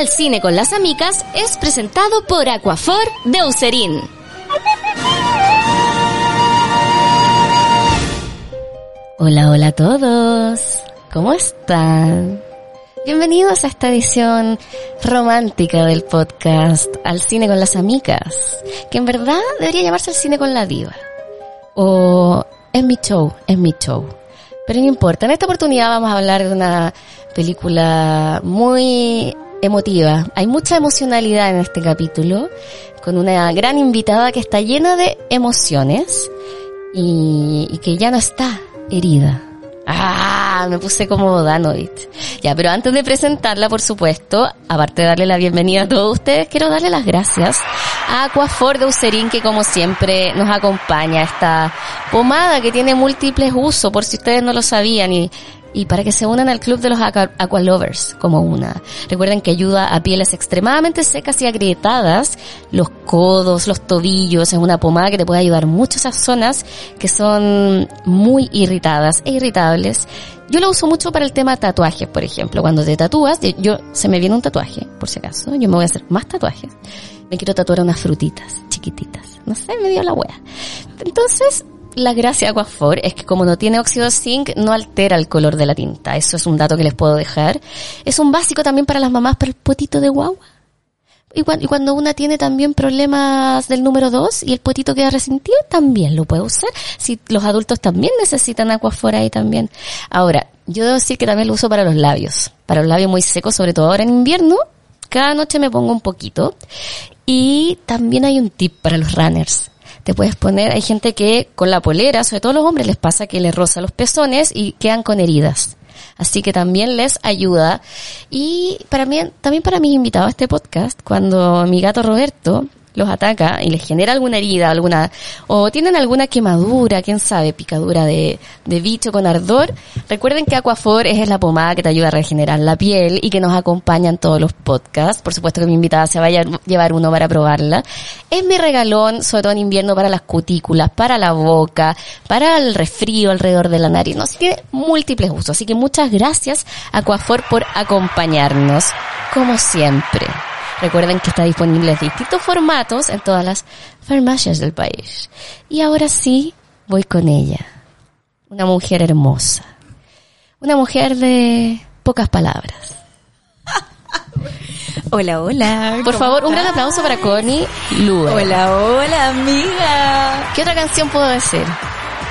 Al cine con las amigas es presentado por Aquafor de Userín. Hola, hola a todos. ¿Cómo están? Bienvenidos a esta edición romántica del podcast Al cine con las amigas, que en verdad debería llamarse Al cine con la diva. O es mi show, es mi show. Pero no importa, en esta oportunidad vamos a hablar de una película muy emotiva. Hay mucha emocionalidad en este capítulo, con una gran invitada que está llena de emociones y, y que ya no está herida. Ah, me puse como Danovich. Ya, pero antes de presentarla, por supuesto, aparte de darle la bienvenida a todos ustedes, quiero darle las gracias a Aquafor de Userín, que como siempre nos acompaña. Esta pomada que tiene múltiples usos, por si ustedes no lo sabían, y y para que se unan al club de los aqua, Lovers como una. Recuerden que ayuda a pieles extremadamente secas y agrietadas, los codos, los tobillos, es una pomada que te puede ayudar mucho esas zonas que son muy irritadas e irritables. Yo lo uso mucho para el tema tatuajes, por ejemplo. Cuando te tatúas, yo se me viene un tatuaje, por si acaso, yo me voy a hacer más tatuajes. Me quiero tatuar unas frutitas chiquititas. No sé, me dio la wea. Entonces, la gracia de Aquafor es que como no tiene óxido de zinc, no altera el color de la tinta. Eso es un dato que les puedo dejar. Es un básico también para las mamás, para el potito de guagua. Y cuando, una tiene también problemas del número 2 y el potito queda resentido, también lo puede usar. Si los adultos también necesitan Aquafor ahí también. Ahora, yo debo decir que también lo uso para los labios. Para los labios muy secos, sobre todo ahora en invierno. Cada noche me pongo un poquito. Y también hay un tip para los runners te puedes poner, hay gente que con la polera, sobre todo los hombres, les pasa que les roza los pezones y quedan con heridas. Así que también les ayuda. Y para mí, también para mis invitados a este podcast, cuando mi gato Roberto los ataca y les genera alguna herida, alguna, o tienen alguna quemadura, quién sabe, picadura de, de bicho con ardor, recuerden que Aquafor es la pomada que te ayuda a regenerar la piel y que nos acompaña en todos los podcasts. Por supuesto que mi invitada se vaya a llevar uno para probarla. Es mi regalón, sobre todo en invierno, para las cutículas, para la boca, para el resfrío alrededor de la nariz. No, tiene múltiples usos. Así que muchas gracias Aquafor por acompañarnos, como siempre. Recuerden que está disponible en distintos formatos en todas las farmacias del país. Y ahora sí, voy con ella. Una mujer hermosa. Una mujer de pocas palabras. Hola, hola. Por favor, un gran aplauso para Connie Lua. Hola, hola, amiga. ¿Qué otra canción puedo decir?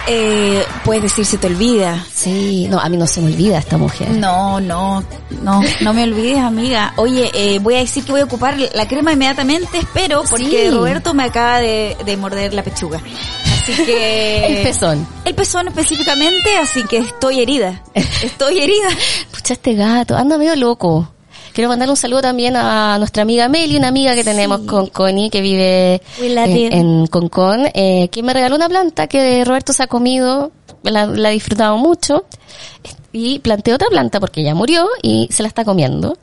Eh, puedes decir se te olvida. Sí, no, a mí no se me olvida esta mujer. No, no, no, no me olvides, amiga. Oye, eh, voy a decir que voy a ocupar la crema inmediatamente, espero, porque Roberto me acaba de, de morder la pechuga. Así que... el pezón. El pezón específicamente, así que estoy herida. Estoy herida. Pucha, este gato, anda medio loco. Quiero mandar un saludo también a nuestra amiga Meli, una amiga que tenemos con Connie que vive en, en Concon, eh, quien me regaló una planta que Roberto se ha comido, la, la ha disfrutado mucho y planté otra planta porque ya murió y se la está comiendo.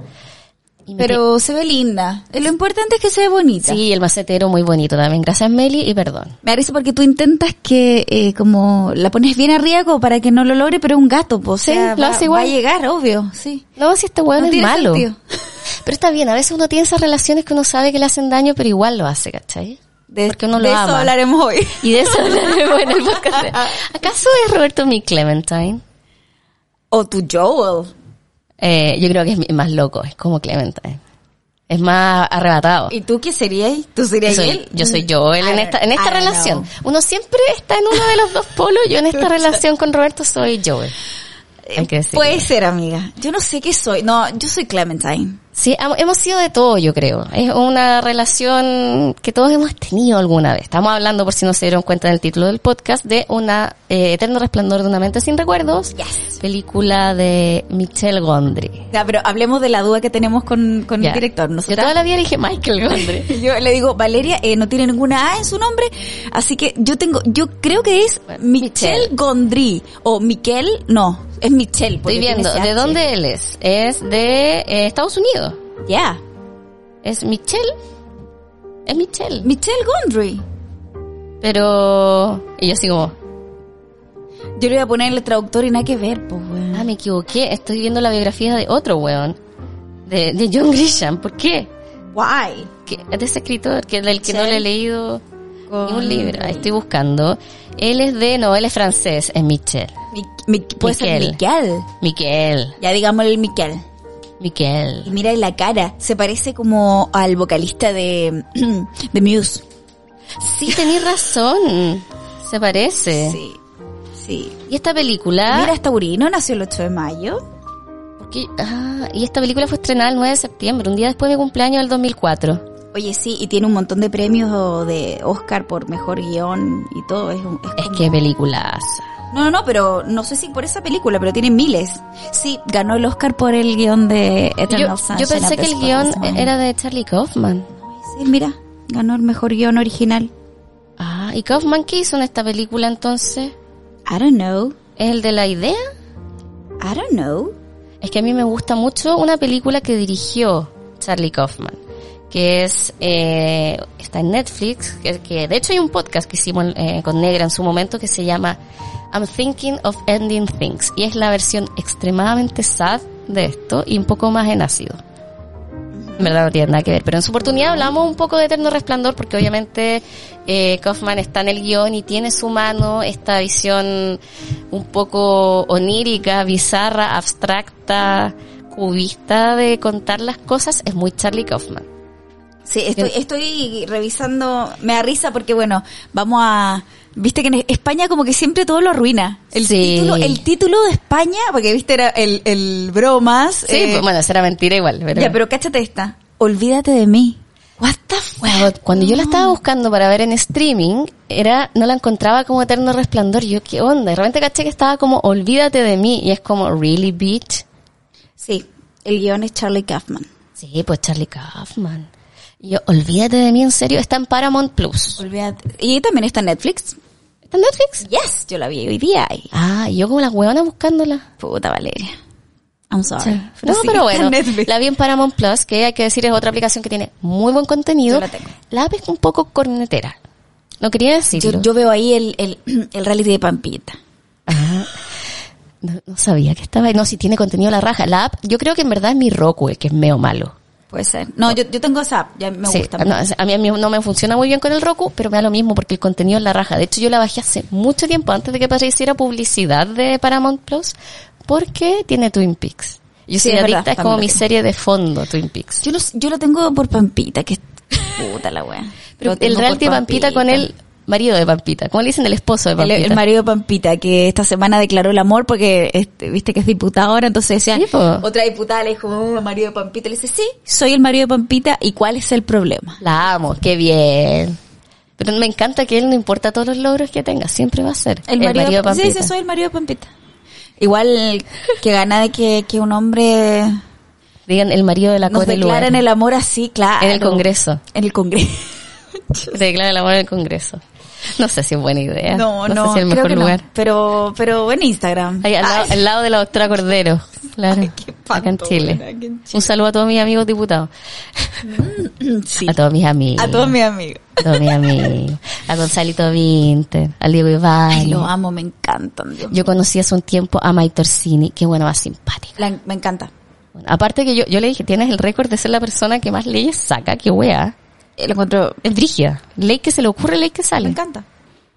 Pero se ve linda. Lo importante es que se ve bonita. Sí, el macetero muy bonito también. Gracias Meli y perdón. Me parece porque tú intentas que eh, como la pones bien arriba como para que no lo logre, pero es un gato, pues. Sí, sea, lo va, hace igual. va a llegar, obvio, sí. No, si este hueón No es malo. sentido. Pero está bien, a veces uno tiene esas relaciones que uno sabe que le hacen daño, pero igual lo hace, ¿cachai? De, Porque uno lo de eso ama. hablaremos hoy. Y de eso hablaremos en el podcast. ¿Acaso es Roberto mi Clementine? O tu Joel. Eh, yo creo que es más loco, es como Clementine. Es más arrebatado. ¿Y tú qué serías? ¿Tú Yo serías soy, él? yo soy Joel en I esta, en esta relación. know. Uno siempre está en uno de los dos polos. Yo en esta relación con Roberto soy Joel. Hay que decirlo. Puede ser, amiga. Yo no sé qué soy. No, yo soy Clementine. Sí, hemos sido de todo, yo creo. Es una relación que todos hemos tenido alguna vez. Estamos hablando, por si no se dieron cuenta del título del podcast, de una eh, Eterno Resplandor de una mente sin recuerdos. Yes. Película de Michelle Gondry. Ya, pero hablemos de la duda que tenemos con, con el director. Yo Nosotras- toda la vida le dije Michael Gondry. Yo le digo, Valeria, eh, no tiene ninguna A en su nombre, así que yo tengo, yo creo que es Bueno, Michelle Michelle. Gondry, o Miquel, no, es Michelle. porque Estoy viendo, ¿de dónde él es? Es de eh, Estados Unidos. Ya, ¿Es Michelle? Es Michelle. Michelle Gondry. Pero... Y yo así como... Yo le voy a poner el traductor y nada que ver, pues, weón. Ah, me equivoqué. Estoy viendo la biografía de otro weón. De, de John Grisham. ¿Por qué? Why? que de ese escritor que del que no le he leído ni un libro. Ahí Gondry. estoy buscando. Él es de, no, él es francés, es Michel. Mi- mi- puede ser Miquel. Miquel. Miquel, Ya digámosle el Miquel. Y Miquel. mira la cara, se parece como al vocalista de, de Muse. Sí, tenés razón. Se parece. Sí, sí. Y esta película, Mira, esta Urino nació el 8 de mayo. porque- ah, y esta película fue estrenada el 9 de septiembre, un día después de mi cumpleaños del 2004. Oye, sí, y tiene un montón de premios de Oscar por mejor guion y todo. Es, un- es Es como- que películas. No, no, no, pero no sé si por esa película, pero tiene miles. Sí, ganó el Oscar por el guion de Yo, Eternal yo Sunshine pensé of que el guion era de Charlie Kaufman. Sí, mira, ganó el mejor guion original. Ah, ¿y Kaufman qué hizo en esta película entonces? I don't know. ¿Es el de la idea? I don't know. Es que a mí me gusta mucho una película que dirigió Charlie Kaufman, que es, eh, está en Netflix, que, que de hecho hay un podcast que hicimos eh, con Negra en su momento que se llama I'm Thinking of Ending Things, y es la versión extremadamente sad de esto y un poco más en ácido. En verdad no tiene nada que ver, pero en su oportunidad hablamos un poco de Eterno Resplandor porque obviamente eh, Kaufman está en el guion y tiene su mano esta visión un poco onírica, bizarra, abstracta, cubista de contar las cosas, es muy Charlie Kaufman. Sí, estoy, estoy revisando, me da risa porque bueno, vamos a, viste que en España como que siempre todo lo arruina. El Sí. título, el título de España, porque viste era el, el bromas. Sí, eh, pues, bueno, será mentira igual, pero... Ya, pero cáchate esta. Olvídate de mí. What the fuck? Cuando yo la estaba buscando para ver en streaming, era, no la encontraba como Eterno Resplandor. Yo, ¿qué onda? De repente caché que estaba como, olvídate de mí. Y es como, ¿really, bitch? Sí, el guion es Charlie Kaufman. Sí, pues Charlie Kaufman. Yo, olvídate de mí, en serio, está en Paramount Plus. Olvídate. Y también está en Netflix. ¿Está en Netflix? Yes, yo la vi hoy día. Y, Ah, y yo como la huevona buscándola. puta Valeria. I'm sorry. no, sí, pero bueno, la vi en Paramount Plus, que hay que decir es otra aplicación que tiene muy buen contenido. Yo la tengo. La app es un poco cornetera. No quería decirlo. Yo, yo veo ahí el, el, el reality de Pampita. Ah, no, no sabía que estaba ahí. No, si tiene contenido la raja. La app, yo creo que en verdad es mi Roku el que es medio malo. Puede ser. No, yo, yo tengo esa app, ya me Sí, gusta. no, a mí, a mí no me funciona muy bien con el Roku, pero me da lo mismo porque el contenido es la raja. De hecho, yo la bajé hace mucho tiempo antes de que apareciera publicidad de Paramount Plus porque tiene Twin Peaks. Yo Sí, soy verdad, adicta, es como lo mi serie de fondo, Twin Peaks. Yo, sé- yo lo tengo por Pampita, que es puta la wea. Pero Lo el reality Pampita con el marido de Pampita. ¿Cómo le dicen? El esposo de Pampita. el marido de Pampita, que esta semana declaró el amor porque este, viste que es diputada ahora, entonces decía, Sí, otra diputada le dijo, oh, marido de Pampita, le dice, sí, soy el marido de Pampita, ¿y cuál es el problema? La amo, qué bien. Pero me encanta que él no importa todos los logros que tenga, siempre va a ser El marido, de de Pampita. Sí, sí, soy el marido de Pampita. Igual que gana de que, que un hombre Digan el marido de la nos Cote declara en el amor así, claro. En el Congreso. En el Congreso. Te declara el amor en el Congreso. No sé si es buena idea. No, no, sé si es el mejor que no. lugar. Pero, pero en Instagram. Ahí, al, lado, Ay. al lado de la doctora Cordero. Claro. Ay, qué acá en Chile. buena, Un saludo a todos mis amigos diputados. Sí. A todos mis amigos. A todos mis amigos. A todos mis amigos. A Gonzalito Vinter. A Diego Iván. Ay, lo amo, me encantan. Dios. Yo conocí hace un tiempo a Mike Torsini. Qué bueno, más simpática. La- me encanta. Bueno, aparte que yo, yo le dije, tienes el récord de ser la persona que más leyes saca. Qué wea. Lo encuentro, Es brígida. Ley que se le ocurre, ley que me sale. encanta.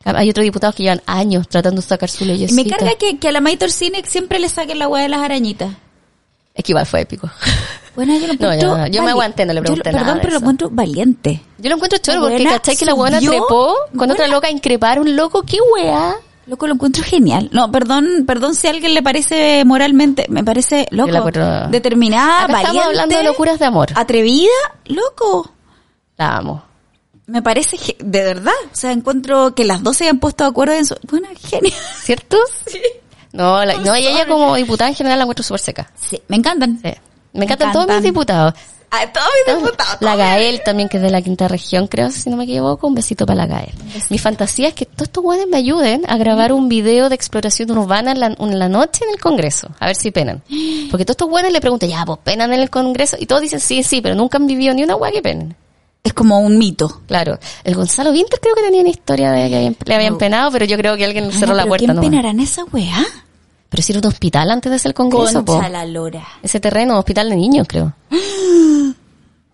Hay otros diputados que llevan años tratando de sacar su Y leyes. me carga que, que a la Maitor Cine siempre le saquen la hueá de las arañitas. Es que igual fue épico. Bueno, yo lo encuentro yo no, yo me vali- aguanté, no le yo pregunté nada Perdón, pero lo encuentro valiente. Yo lo encuentro choro porque cachai que la subió, trepó con otra loca a increpar un loco. ¿Qué wea? Loco, lo encuentro genial. No, perdón, perdón si a alguien le parece moralmente, me parece Yo loco, determinada, Acá valiente, estamos hablando de locuras de amor. atrevida, loco. La amo. Me parece de verdad, o sea, encuentro que las dos se hayan puesto de acuerdo en su, bueno, genial. ¿Cierto? Sí. No, la- no, y ella como diputada en general la encuentro súper seca. Sí, me encantan. Sí. Me encantan todos mis diputados. A todos mis diputados. La Gael también, que es de la quinta región, creo, si no me equivoco. Un besito para la Gael. Mi fantasía es que todos estos guanes me ayuden a grabar un video de exploración urbana en la, en la noche en el Congreso. A ver si penan. Porque todos estos guanes le preguntan, ya, pues penan en el Congreso. Y todos dicen, sí, sí, pero nunca han vivido ni una guay que penen. Es como un mito. Claro. El Gonzalo Vinter creo que tenía una historia de que le habían penado, pero yo creo que alguien cerró Ah, la puerta. ¿Quién penará en esa weá? Pero si era un hospital antes de ser Congreso, po. La lora. Ese terreno, hospital de niños, creo.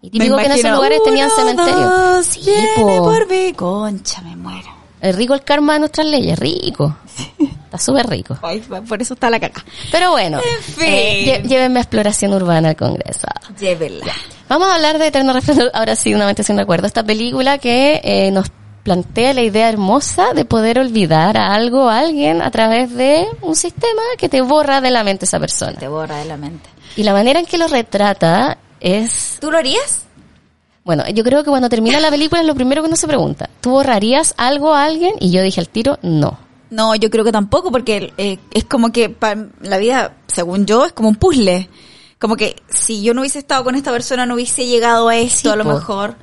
Y típico que en esos lugares tenían cementerio. Sí, por mí. Concha, me muero. Es rico el karma de nuestras leyes, rico. Está súper rico. Ay, por eso está la caca. Pero bueno, En fin. eh, llévenme a exploración urbana al Congreso. Llévela. Vamos a hablar de Eterno Resplandor, ahora sí, una mente sin recuerdo. Esta película que eh, nos plantea la idea hermosa de poder olvidar a algo o a alguien a través de un sistema que te borra de la mente esa persona. Te borra de la mente. Y la manera en que lo retrata es ¿Tú lo harías? Bueno, yo creo que cuando termina la película es lo primero que uno se pregunta. ¿Tú borrarías algo a alguien? Y yo dije al tiro, no. No, yo creo que tampoco, porque eh, es como que la vida, según yo, es como un puzzle. Como que si yo no hubiese estado con esta persona, no hubiese llegado a esto, Sí, a lo po. mejor.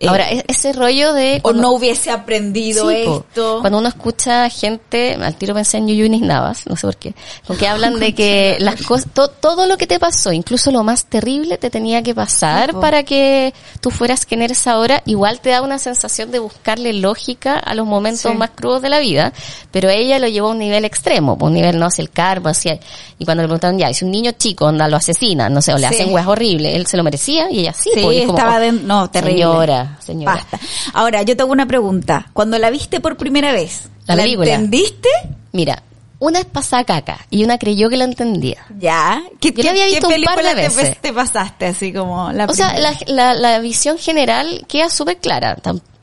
Eh, Ahora, e- ese rollo de... o no hubiese aprendido Sí, esto. Cuando uno escucha gente, al tiro pensé en Yuyunis Navas, no sé por qué, porque hablan de que las cosas, to- todo lo que te pasó, incluso lo más terrible, te tenía que pasar Sí, para que tú fueras quien eres ahora. Igual te da una sensación de buscarle lógica a los momentos Sí. más crudos de la vida, pero ella lo llevó a un nivel extremo, un nivel, no sé, el karma, así, y cuando le preguntaron, ya, si un niño chico, onda, lo asesina, no sé, o le hacen weas horribles, él se lo merecía, y ella sí, po, y es como, estaba oh, de- no, terrible. Señora, señora. Basta. Ahora, yo tengo una pregunta. Cuando la viste por primera vez, La película. entendiste? Mira, una es pasada caca y una creyó que la entendía. Ya. ¿Qué, Yo la había visto un par de película te- veces. Te, pasaste así como la O sea, la, la, la visión general queda súper clara.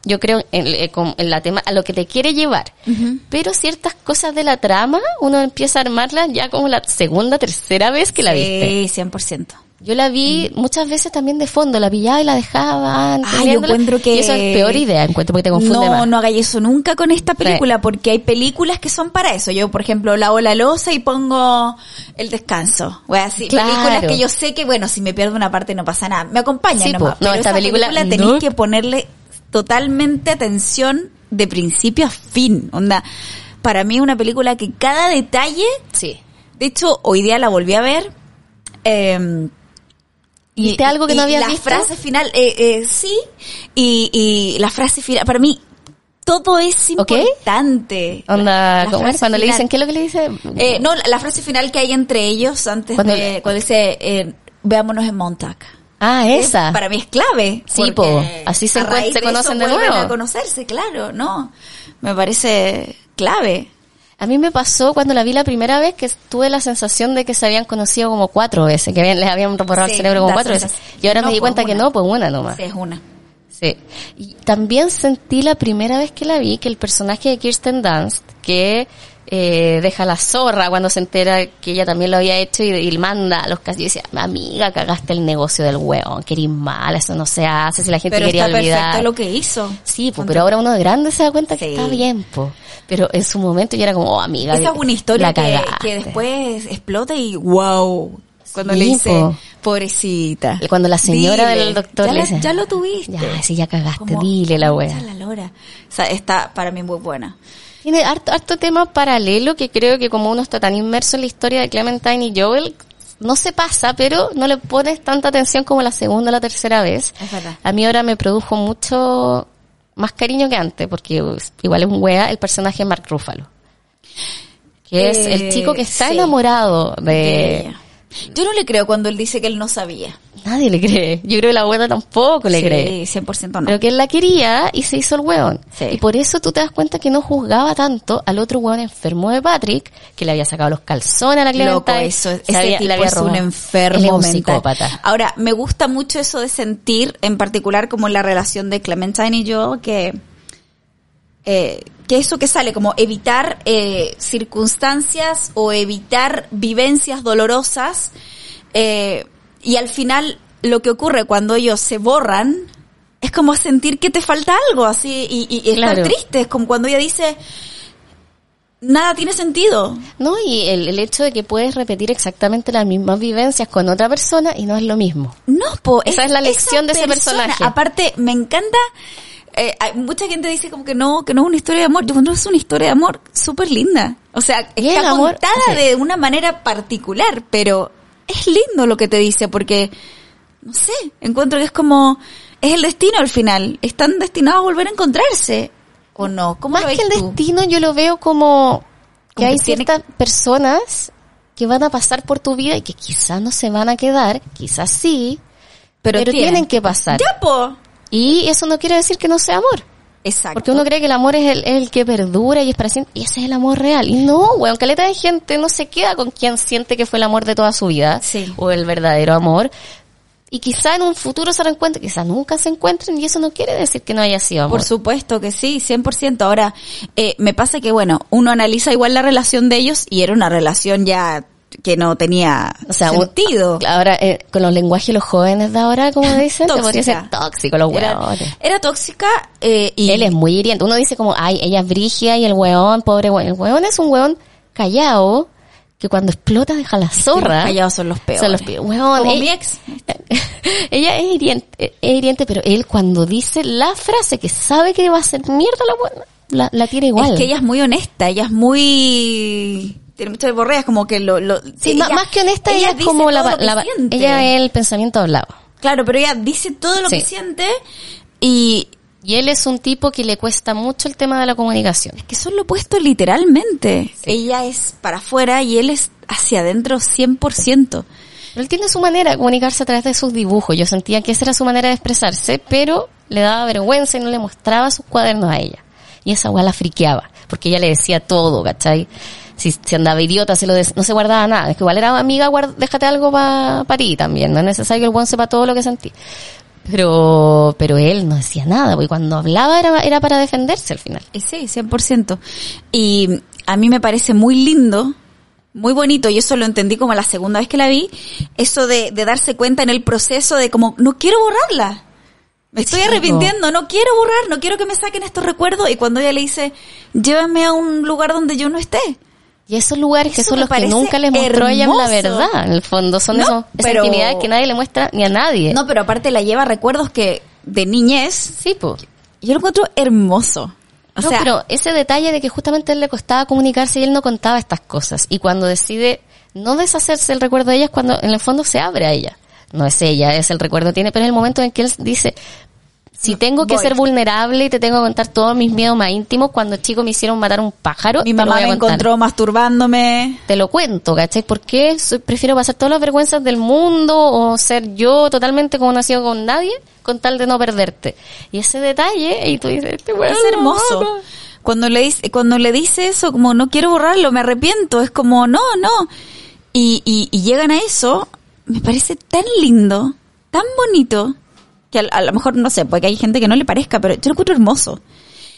Yo creo en, eh, en la tema, a lo que te quiere llevar. Pero ciertas cosas de la trama, uno empieza a armarlas ya como la segunda, tercera vez que la viste. Sí, 100%. Yo la vi muchas veces también de fondo, la pillaba y la dejaba. Ah, yo encuentro que... Y eso es peor idea, encuentro, porque te confunde no, más. No hagáis eso nunca con esta película, porque hay películas que son para eso. Yo, por ejemplo, lavo la losa y pongo el descanso. O así, Claro. películas que yo sé que, bueno, si me pierdo una parte no pasa nada. Me acompañan Sí, nomás. po. No, pero esta esa película, tenéis no. que ponerle totalmente atención de principio a fin. Onda, para mí una película que cada detalle Sí. de hecho, hoy día la volví a ver. eh, ¿Viste algo que no habías la visto? frase final, eh, eh, sí. Y, y la frase final, para mí, todo es importante. Onda, La ¿cómo es? Cuando le final. dicen, ¿qué es lo que le dice? Eh, no, la, la frase final que hay entre ellos antes Cuando- de, cuando dice, eh, veámonos en Montauk. ah, esa. Eh, Para mí es clave. Sí, po. Así se se de conocen de nuevo. a conocerse, claro, ¿no? Me parece clave. A mí me pasó cuando la vi la primera vez que tuve la sensación de que se habían conocido como cuatro veces, que les habían borrado Sí, el cerebro como cuatro veces. Y ahora No, me di pues, cuenta que no, pues una nomás. Sí, es una. Sí. Y también sentí la primera vez que la vi que el personaje de Kirsten Dunst, que eh, deja la zorra cuando se entera que ella también lo había hecho y, y manda a los casos. Yo decía, amiga, cagaste el negocio del hueón, que eres mal, eso no se hace, si la gente Pero quería está olvidar. perfecto lo que hizo. Sí, pues, pero ahora uno de grande se da cuenta que Sí. está bien, pues. Pero en su momento yo era como, oh, amiga. Esa es una historia que, después explota y wow. Cuando Sí, le dice, po. pobrecita. Y Cuando la señora Dile, del doctor ya, le la- dice, ya lo tuviste. Ya, sí, ya cagaste, Como, dile la wea. "Concha la lora. O sea, está para mí muy buena. Tiene harto, harto tema paralelo que creo que como uno está tan inmerso en la historia de Clementine y Joel, no se pasa, pero no le pones tanta atención como la segunda o la tercera vez. Es verdad. A mí ahora me produjo mucho más cariño que antes, porque igual es un wea el personaje Mark Ruffalo. Que es el Eh, chico que está sí. enamorado de... De ella. Yo no le creo cuando él dice que él no sabía. Nadie le cree. Yo creo que la abuela tampoco le sí, cree. 100% no. Pero que él la quería y se hizo el hueón. Sí. Y por eso tú te das cuenta que no juzgaba tanto al otro hueón enfermo de Patrick, que le había sacado los calzones a la Clementine. Loco, eso, se ese había- tipo es un enfermo es un psicópata. Ahora, me gusta mucho eso de sentir, en particular como la relación de Clementine y yo, que, eh, que eso que sale, como evitar eh, circunstancias o evitar vivencias dolorosas, eh, y al final lo que ocurre cuando ellos se borran es como sentir que te falta algo, así, y, y, estar Claro. triste, es como cuando ella dice, nada tiene sentido. No, y el, el hecho de que puedes repetir exactamente las mismas vivencias con otra persona y no es lo mismo. No, po, Esa es la lección de ese persona. personaje. Aparte, me encanta. Eh, hay- mucha gente dice como que no, que no es una historia de amor. Yo no es una historia de amor súper linda. O sea, está amor- contada sí. de una manera particular, pero es lindo lo que te dice porque, no sé, encuentro que es como, es el destino al final. Están destinados a volver a encontrarse. ¿O no? ¿Cómo Más lo ves que el tú? destino, yo lo veo como que Como hay que tiene- ciertas personas que van a pasar por tu vida y que quizás no se van a quedar, quizás sí, pero, tienen. que pasar. Ya, po. Y eso no quiere decir que no sea amor. Exacto. Porque uno cree que el amor es el, el que perdura y es para siempre. Y ese es el amor real. Y no, weón, caleta de gente no se queda con quien siente que fue el amor de toda su vida. Sí. O el verdadero amor. Y quizá en un futuro se reencuentren, quizá nunca se encuentren y eso no quiere decir que no haya sido amor. Por supuesto que sí, 100%. Ahora, eh, me pasa que, bueno, uno analiza igual la relación de ellos y era una relación ya que no tenía O sea, un- sentido. ahora, eh, con los lenguajes de los jóvenes de ahora, como dicen, te podría ser tóxico los Era, weones. era tóxica eh, y Él es muy hiriente. Uno dice como, ay, ella es brígida y el weón, pobre weón. El weón es un weón callado que cuando explota deja la zorra. los callados son los peores. Son los peores. Como eh, mi ex. ella es hiriente, es hiriente, pero él cuando dice la frase que sabe que va a hacer mierda la buena, la, la tira igual. Es que ella es muy honesta, ella es muy... Tiene muchas borreas, como que lo... lo Sí, más que honesta, ella, es como la, la- ella es el pensamiento hablado. Claro, pero ella dice todo lo Sí. que siente y Y él es un tipo que le cuesta mucho el tema de la comunicación. que son lo opuesto literalmente. Ella es para afuera y él es hacia adentro 100%. Pero él tiene su manera de comunicarse a través de sus dibujos. Yo sentía que esa era su manera de expresarse, pero le daba vergüenza y no le mostraba sus cuadernos a ella. Y esa weá la friqueaba, porque ella le decía todo, ¿cachai? Si, si andaba idiota, se lo des- no se guardaba nada. Es que igual era amiga, guard- déjate algo para ti también. No es necesario que el buen sepa todo lo que sentí. Pero, pero él no decía nada, porque cuando hablaba era, era para defenderse al final. Sí, 100%. Y a mí me parece muy lindo, muy bonito, y eso lo entendí como la segunda vez que la vi, eso de, de darse cuenta en el proceso de como, no quiero borrarla. Me estoy arrepintiendo, no quiero borrar, no quiero que me saquen estos recuerdos. Y cuando ella le dice, llévame a un lugar donde yo no esté. Y esos lugares que son los que nunca les mostró ella la verdad. En el fondo son No, esos, esas pero- intimidades que nadie le muestra ni a nadie. No, pero aparte la lleva recuerdos que, de niñez, Sí, pues. yo lo encuentro hermoso. O no, sea, pero ese detalle de que justamente a él le costaba comunicarse y él no contaba estas cosas. Y cuando decide no deshacerse el recuerdo de ella es cuando en el fondo se abre a ella. No es ella, es el recuerdo que tiene, pero es el momento en que él dice, si tengo que voy. ser vulnerable y te tengo que contar todos mis miedos más íntimos, cuando chico me hicieron matar un pájaro, mi mamá me encontró masturbándome. Te lo cuento, ¿cachai? Porque prefiero pasar todas las vergüenzas del mundo o ser yo totalmente como nacido con nadie con tal de no perderte. Y ese detalle, y tú dices, este weón Es hermoso. Cuando le dice, cuando le dice eso, como no quiero borrarlo, me arrepiento, es como no, no. Y, y, y llegan a eso, me parece tan lindo, tan bonito, que a, a lo mejor no sé, porque hay gente que no le parezca, pero yo lo encuentro hermoso.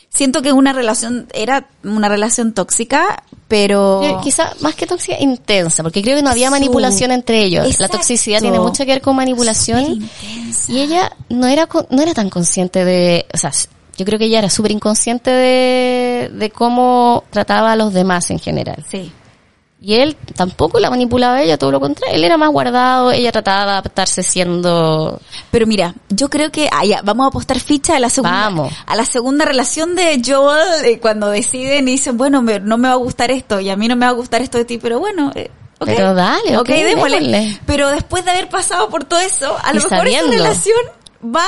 Siento que una relación, era una relación tóxica, pero... Eh, Quizá más que tóxica, intensa, porque creo que no había manipulación entre ellos. La toxicidad tiene mucho que ver con manipulación. Y ella no era no era tan consciente de, o sea, yo creo que ella era súper inconsciente de, de cómo trataba a los demás en general. Sí. Y él tampoco la manipulaba a ella, todo lo contrario. Él era más guardado, ella trataba de adaptarse siendo... Pero mira, yo creo que ah, ya, vamos a apostar ficha a la segunda Vamos. a la segunda relación de Joel eh, cuando deciden y dicen, bueno, me- no me va a gustar esto y a mí no me va a gustar esto de ti, pero bueno, eh, ok. Pero dale, ok, démosle. démosle. Pero después de haber pasado por todo eso, a lo mejor sabiendo. esa relación va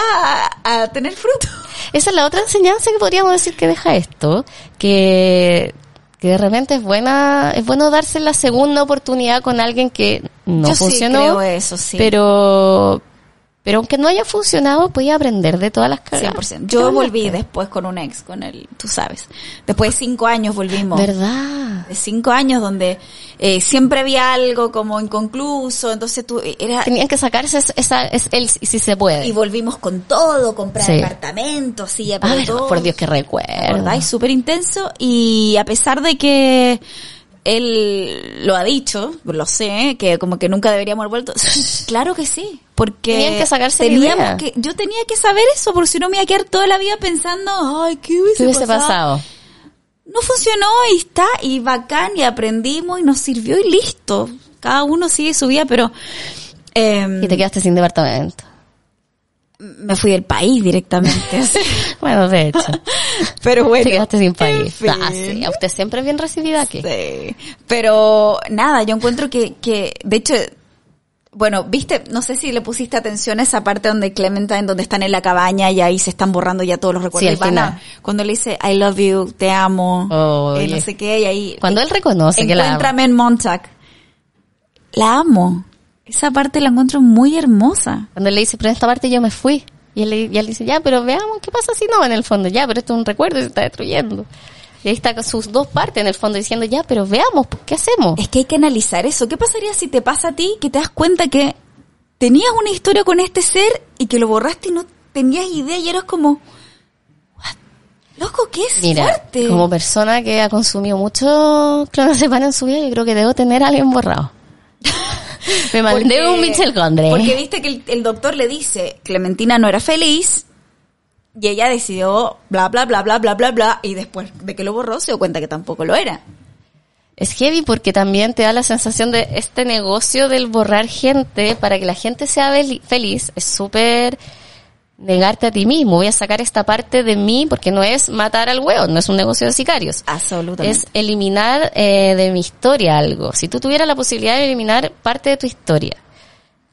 a, a tener fruto. Esa es la otra enseñanza que podríamos decir que deja esto, que, que de repente es buena, es bueno darse la segunda oportunidad con alguien que no Yo sí funcionó. creo eso, sí. Pero, Pero aunque no haya funcionado, podía aprender de todas las cagadas. 100%. Yo volví después con un ex, con él, tú sabes. Después de cinco años volvimos. ¿Verdad? De cinco años donde eh, siempre había algo como inconcluso, entonces tú eh, era... Tenían que sacarse esa, esa es el si se puede. Y volvimos con todo, comprar Sí. apartamentos, sí, Ay, todo. por Dios que recuerdo. ¿verdad? Y súper intenso. Y a pesar de que él lo ha dicho, lo sé, que como que nunca deberíamos haber vuelto. claro que sí. Porque Tenían que sacarse la teníamos idea. que, yo tenía que saber eso, porque si no me iba a quedar toda la vida pensando, ay, ¿qué hubiese, ¿Qué hubiese pasado? pasado? No funcionó y está, y bacán, y aprendimos y nos sirvió y listo. Cada uno sigue su vida, pero eh, Y te quedaste sin departamento. me fui del país directamente. Bueno, de hecho. pero bueno. te quedaste sin en país. fin. Ah, sí, a usted siempre es bien recibida aquí. Sí. Pero nada, yo encuentro que, que, de hecho, bueno, viste, no sé si le pusiste atención a esa parte donde Clementine, donde están en la cabaña y ahí se están borrando ya todos los recuerdos. Sí, van a- cuando le dice I love you, te amo, Oh, eh, no sé qué, y ahí Cuando él reconoce que la encuéntrame en Montag. La amo. Esa parte la encuentro muy hermosa. Cuando le dice, pero en esta parte yo me fui. Y él, le- y él dice, ya, pero veamos qué pasa si no, en el fondo. Ya, pero esto es un recuerdo y se está destruyendo. Y ahí está con sus dos partes en el fondo diciendo, ya, pero veamos, ¿qué hacemos? Es que hay que analizar eso. ¿Qué pasaría si te pasa a ti que te das cuenta que tenías una historia con este ser y que lo borraste y no tenías idea y eras como, "What? loco, qué es Mira, fuerte. como persona que ha consumido mucho clonazepam en su vida, yo creo que debo tener a alguien borrado. Me mandé Porque- un Michel Gondre. Porque viste que el, el doctor le dice, Clementina no era feliz y ella decidió bla, bla, bla, bla, bla, bla, bla y después de que lo borró se dio cuenta que tampoco lo era. Es heavy porque también te da la sensación de este negocio del borrar gente para que la gente sea fel- feliz. Es súper negarte a ti mismo. Voy a sacar esta parte de mí porque no es matar al hueón, no es un negocio de sicarios. Absolutamente. Es eliminar eh, de mi historia algo. Si tú tuvieras la posibilidad de eliminar parte de tu historia,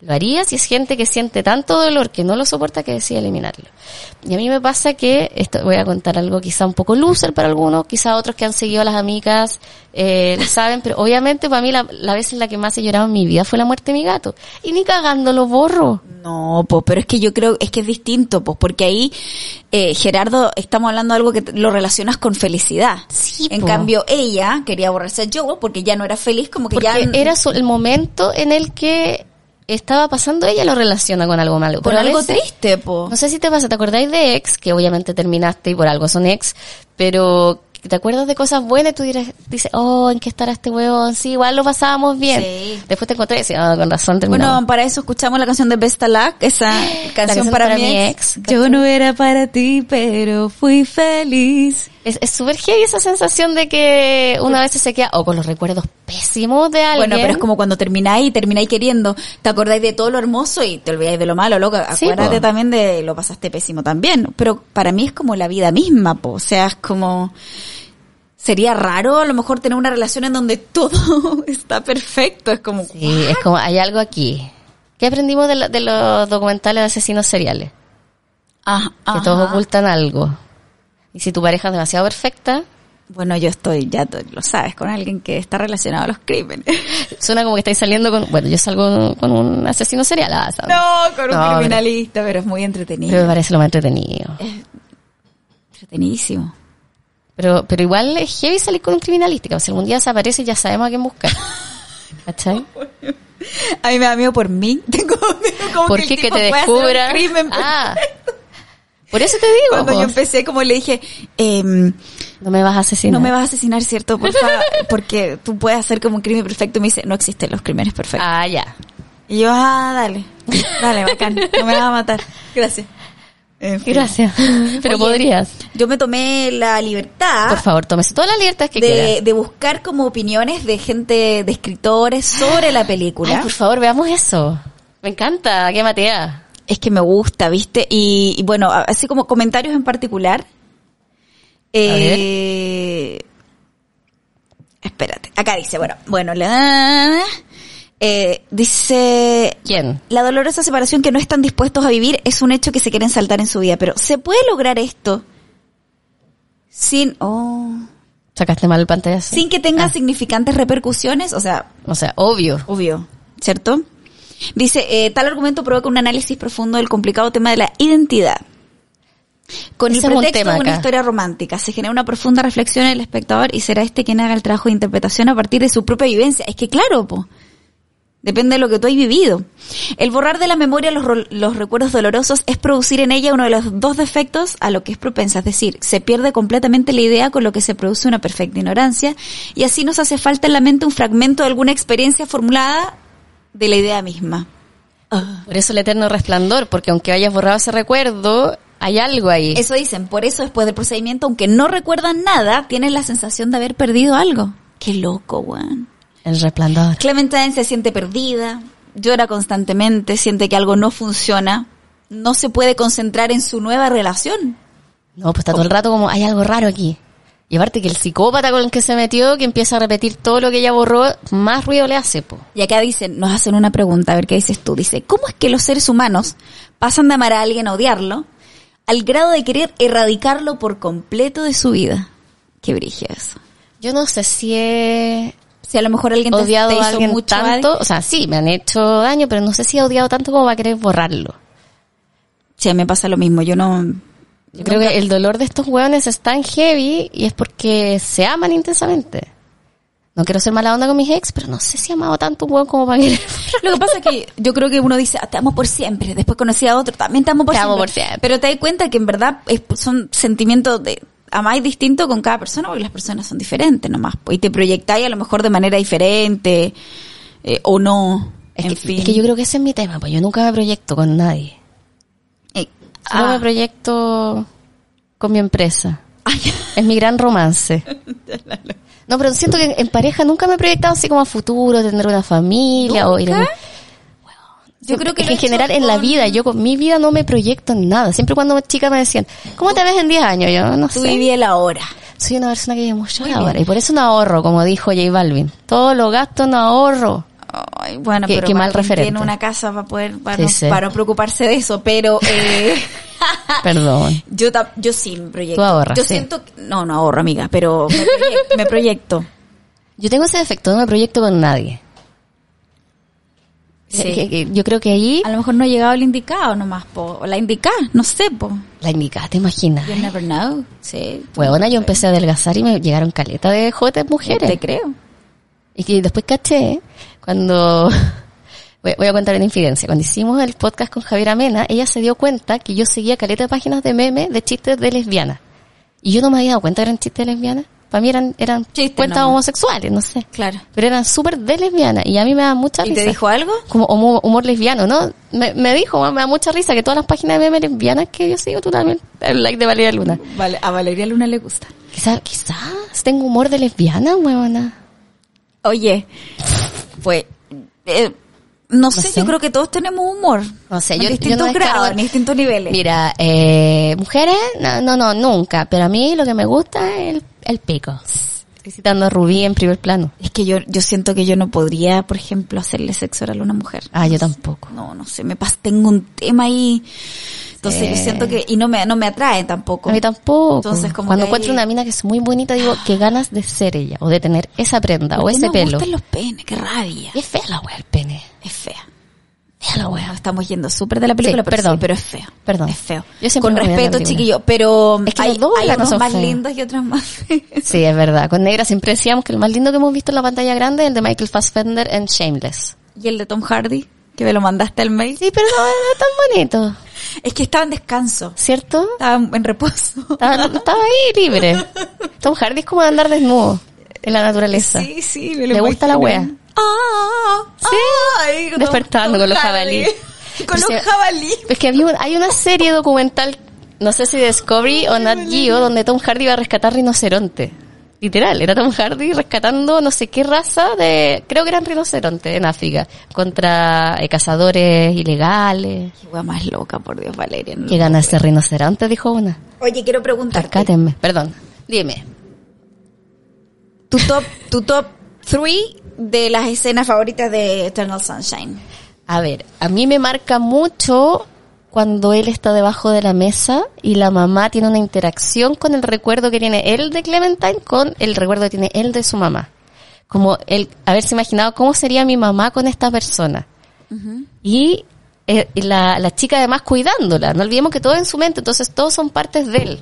lo harías y es gente que siente tanto dolor que no lo soporta que decide eliminarlo. Y a mí me pasa que, esto voy a contar algo quizá un poco loser para algunos, quizá otros que han seguido a las amigas eh, saben, pero obviamente para mí la, la vez en la que más he llorado en mi vida fue la muerte de mi gato. Y ni cagando lo borro. No, pues, pero es que yo creo, es que es distinto, pues, porque ahí, eh, Gerardo, estamos hablando de algo que lo relacionas con felicidad. Sí, En po. cambio, ella quería borrarse a Joe porque ya no era feliz, como que Porque ya... era su- el momento en el que estaba pasando, ella lo relaciona con algo malo. Pero a algo veces- triste, po. No sé si te pasa, ¿te acordáis de ex? Que obviamente terminaste y por algo son ex, pero te acuerdas de cosas buenas tú dirás, dices, oh, ¿en qué estará este huevón? Sí, igual lo pasábamos bien. Sí. Después te encontré y decías, ah, con razón terminamos. Bueno, para eso escuchamos la canción de Best Luck, esa canción, canción para, para mi ex. ex, Yo no era para ti, pero fui feliz. es es súper heavy esa sensación de que una vez se queda o con los recuerdos pésimos de alguien. Bueno, pero es como cuando termináis y termináis queriendo, te acordáis de todo lo hermoso y te olvidáis de lo malo, loco. Acuérdate también de lo pasaste pésimo también. Pero para mí es como la vida misma, po. O sea, es como, sería raro a lo mejor tener una relación en donde todo está perfecto. Es como, Sí, es como, hay algo aquí. ¿Qué aprendimos de, lo- de los documentales de asesinos seriales? ah, Que ajá. todos ocultan algo. Y si tu pareja es demasiado perfecta, Bueno, yo estoy, ya lo sabes, con alguien que está relacionado a los crímenes. suena como que estáis saliendo con, bueno, yo salgo con un asesino serial, ah, ¿sabes? No, con un No, criminalista, pero es muy entretenido. Pero me parece lo más entretenido. Entretenidísimo. Pero, pero igual es heavy salir con un criminalista. Si algún día desaparece ya sabemos a quién buscar. ¿Cachai? A mí me da miedo por mí. Tengo miedo como ¿Por que qué el que tipo te pueda hacer un descubra? crimen. Ah, por eso te digo. Cuando yo empecé, como le dije, em, no me vas a asesinar. no me vas a asesinar, ¿cierto? Por favor, porque tú puedes hacer como un crimen perfecto. Y me dice, no existen los crímenes perfectos. Ah, ya. Y yo, ah, dale, dale, bacán, no me vas a matar. Gracias. En fin. Gracias. Pero Oye, podrías. Yo me tomé la libertad Por favor, tómese todas las libertades que de, de buscar como opiniones de gente, de escritores sobre la película. Ay, por favor, veamos eso. Me encanta, qué matea. Es que me gusta, ¿viste? Y, y bueno, así como comentarios en particular. Eh, espérate, acá dice, bueno, bueno, la, eh, dice, ¿Quién? la dolorosa separación que no están dispuestos a vivir es un hecho que se quieren saltar en su vida, pero ¿se puede lograr esto sin, oh, Sacaste mal el pantallazo. sin que tenga Ah, significantes repercusiones? O sea, O sea, obvio. obvio, ¿cierto? Dice, eh, tal argumento provoca un análisis profundo del complicado tema de la identidad. Con Ese es un pretexto tema de una historia romántica, se genera una profunda reflexión en el espectador y será este quien haga el trabajo de interpretación a partir de su propia vivencia. Es que claro, po. Depende de lo que tú hayas vivido. El borrar de la memoria los, los recuerdos dolorosos es producir en ella uno de los dos defectos a lo que es propensa. Es decir, se pierde completamente la idea con lo que se produce una perfecta ignorancia y así nos hace falta en la mente un fragmento de alguna experiencia formulada de la idea misma. Por eso el eterno resplandor, porque aunque hayas borrado ese recuerdo, hay algo ahí. Eso dicen, por eso después del procedimiento, aunque no recuerdan nada, tienen la sensación de haber perdido algo. Qué loco, weón. El resplandor. Clementine se siente perdida, llora constantemente, siente que algo no funciona, no se puede concentrar en su nueva relación. No, pues está todo el rato como, hay algo raro aquí. Y aparte que el psicópata con el que se metió, que empieza a repetir todo lo que ella borró, más ruido le hace, po. Y acá dicen, nos hacen una pregunta, a ver qué dices tú. Dice, ¿cómo es que los seres humanos pasan de amar a alguien a odiarlo al grado de querer erradicarlo por completo de su vida? Qué brillo eso. Yo no sé si he Si a lo mejor alguien te, odiado te hizo a alguien mucho tanto, daño. o sea, sí, me han hecho daño, pero no sé si he odiado tanto como para querer borrarlo. Sí, me pasa lo mismo, yo no... Yo creo que el dolor de estos hueones es tan heavy y es porque se aman intensamente. No quiero ser mala onda con mis ex, pero no sé si amado tanto un hueón como para querer Lo que pasa es que yo creo que uno dice, "Ah, te amo por siempre, después conocí a otro, también te amo por, Te siempre. amo por siempre. Pero te das cuenta que en verdad es- son sentimientos de amáis distinto con cada persona porque las personas son diferentes nomás. po, Y te proyectáis a lo mejor de manera diferente eh, o no. Es en que, fin. es que yo creo que ese es mi tema, pues yo nunca me proyecto con nadie. Eh, Solo ah. me proyecto con mi empresa. Ay, Es mi gran romance. No, pero siento que en pareja nunca me he proyectado así como a futuro, tener una familia o ir a-. Yo creo que en general en la vida, yo con mi vida no me proyecto en nada. Siempre cuando chicas me decían, ¿cómo te ves en 10 años? Yo no Tú sé. viví el ahora. Soy una persona que vive mucho Muy ahora y por eso no ahorro, como dijo J Balvin. Todo lo gasto no ahorro. Ay, bueno, Qué- pero mal referente. tiene una casa para poder, para, Sí, no, para no preocuparse de eso, pero eh, Perdón. yo yo sí me proyecto. Tú ahorras, yo sí. siento, que- no, no ahorro, amiga, pero me proyecto. me proyecto. Yo tengo ese defecto, no me proyecto con nadie. Sí. Yo creo que ahí A lo mejor no ha llegado el indicado nomás, po. O la indicada, no sé, po. la indicada, ¿te imaginas? You never know. Sí. Huevona, yo empecé a adelgazar y me llegaron caleta de jotes mujeres. Te creo. Y que después caché, cuando... Voy a contar una infidencia. Cuando hicimos el podcast con Javier Amena, ella se dio cuenta que yo seguía caleta de páginas de memes de chistes de lesbianas. Y yo no me había dado cuenta que eran chistes de lesbianas. Para mí eran, eran Chistes cuentas homosexuales, no sé. Claro. Pero eran súper de lesbianas. Y a mí me da mucha ¿Y risa. te dijo algo? Como humor, humor lesbiano, ¿no? Me, me dijo, me da mucha risa que todas las páginas de memes lesbianas que yo sigo, tú también. El like de Valeria Luna. Vale, a Valeria Luna le gusta. Quizás, quizás tengo humor de lesbiana, huevona. Oye, pues, eh, no, sé, sé. yo creo que todos tenemos humor. No sé, en yo- yo distintos no descargo- grados, en distintos niveles. Mira, eh, mujeres, no, no, no, nunca. Pero a mí lo que me gusta es el, el pico. Estoy citando a Rubí en primer plano. Es que yo, yo siento que yo no podría, por ejemplo, hacerle sexo oral a una mujer. Ah, yo tampoco. No, no sé, me pasa, tengo un tema ahí. Entonces Sí. yo siento que, y no me, no me atrae tampoco. A mí tampoco. Entonces, como Cuando encuentro una mina que es muy bonita, digo, qué ganas de ser ella. O de tener esa prenda, o ¿Por qué ese nos pelo. gustan los penes? Qué rabia. Y es fea la wea el pene. Es fea. Fea la wea. estamos yendo súper de la película, Sí, pero, perdón. sí, pero es feo. Perdón. Es feo. Yo siempre Con me respeto, chiquillo, pero Es que hay, hay unos más lindos y otros más feos. Sí, es verdad. Con Negra siempre decíamos que el más lindo que hemos visto en la pantalla grande es el de Michael Fassbender en Shameless. Y el de Tom Hardy, que me lo mandaste al mail. Sí, pero no era tan bonito. Es que estaba en descanso. ¿Cierto? Estaba en reposo. Estaba, estaba ahí libre. Tom Hardy es como de andar desnudo en la naturaleza. Sí, sí, me lo ¿Le gusta la wea? Ah, Sí. ay, con Despertando con los jabalíes. Con los jabalíes. Es que había hay una serie documental, no sé si Discovery o Nat Geo, donde Tom Hardy iba a rescatar rinoceronte. Literal, era Tom Hardy rescatando no sé qué raza de, creo que eran rinocerontes en África, contra eh, cazadores ilegales. Qué wea más loca, por Dios, Valeria. no ¿Qué lo gana puedo ese rinoceronte? Dijo una. Oye, quiero preguntarte. Rescátenme, perdón. Dime. Tu top, tu top three de las escenas favoritas de Eternal Sunshine. A ver, a mí me marca mucho cuando él está debajo de la mesa y la mamá tiene una interacción con el recuerdo que tiene él de Clementine con el recuerdo que tiene él de su mamá. Como el haberse imaginado cómo sería mi mamá con esta persona. y eh, y la, la chica además cuidándola. No olvidemos que todo en su mente, entonces todos son partes de él.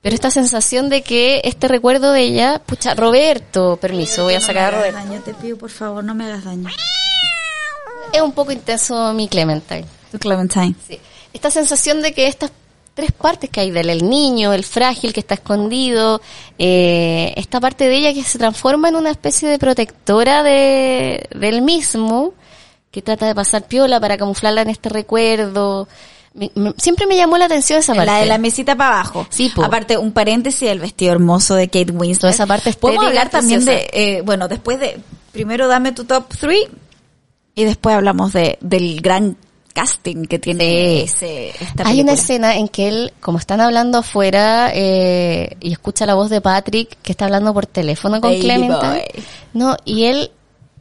Pero esta sensación de que este recuerdo de ella, pucha, Roberto, permiso, voy a sacar a Roberto. daño, te pido por favor, no me hagas daño. Es un poco intenso mi Clementine. Tu Clementine. Sí. Esta sensación de que estas tres partes que hay de él, el niño, el frágil que está escondido, eh, esta parte de ella que se transforma en una especie de protectora de, del mismo, que trata de pasar piola para camuflarla en este recuerdo. Me- me- siempre me llamó la atención esa parte. La de la mesita para abajo. Sí, po. Aparte, un paréntesis, el vestido hermoso de Kate Winslet. Toda esa parte Podemos hablar también de, eh, bueno, después de, primero dame tu top 3 y después hablamos de, del gran casting que tiene ese, esta Hay una escena en que él, como están hablando afuera, eh, y escucha la voz de Patrick, que está hablando por teléfono con Baby Clementine. boy. No, y él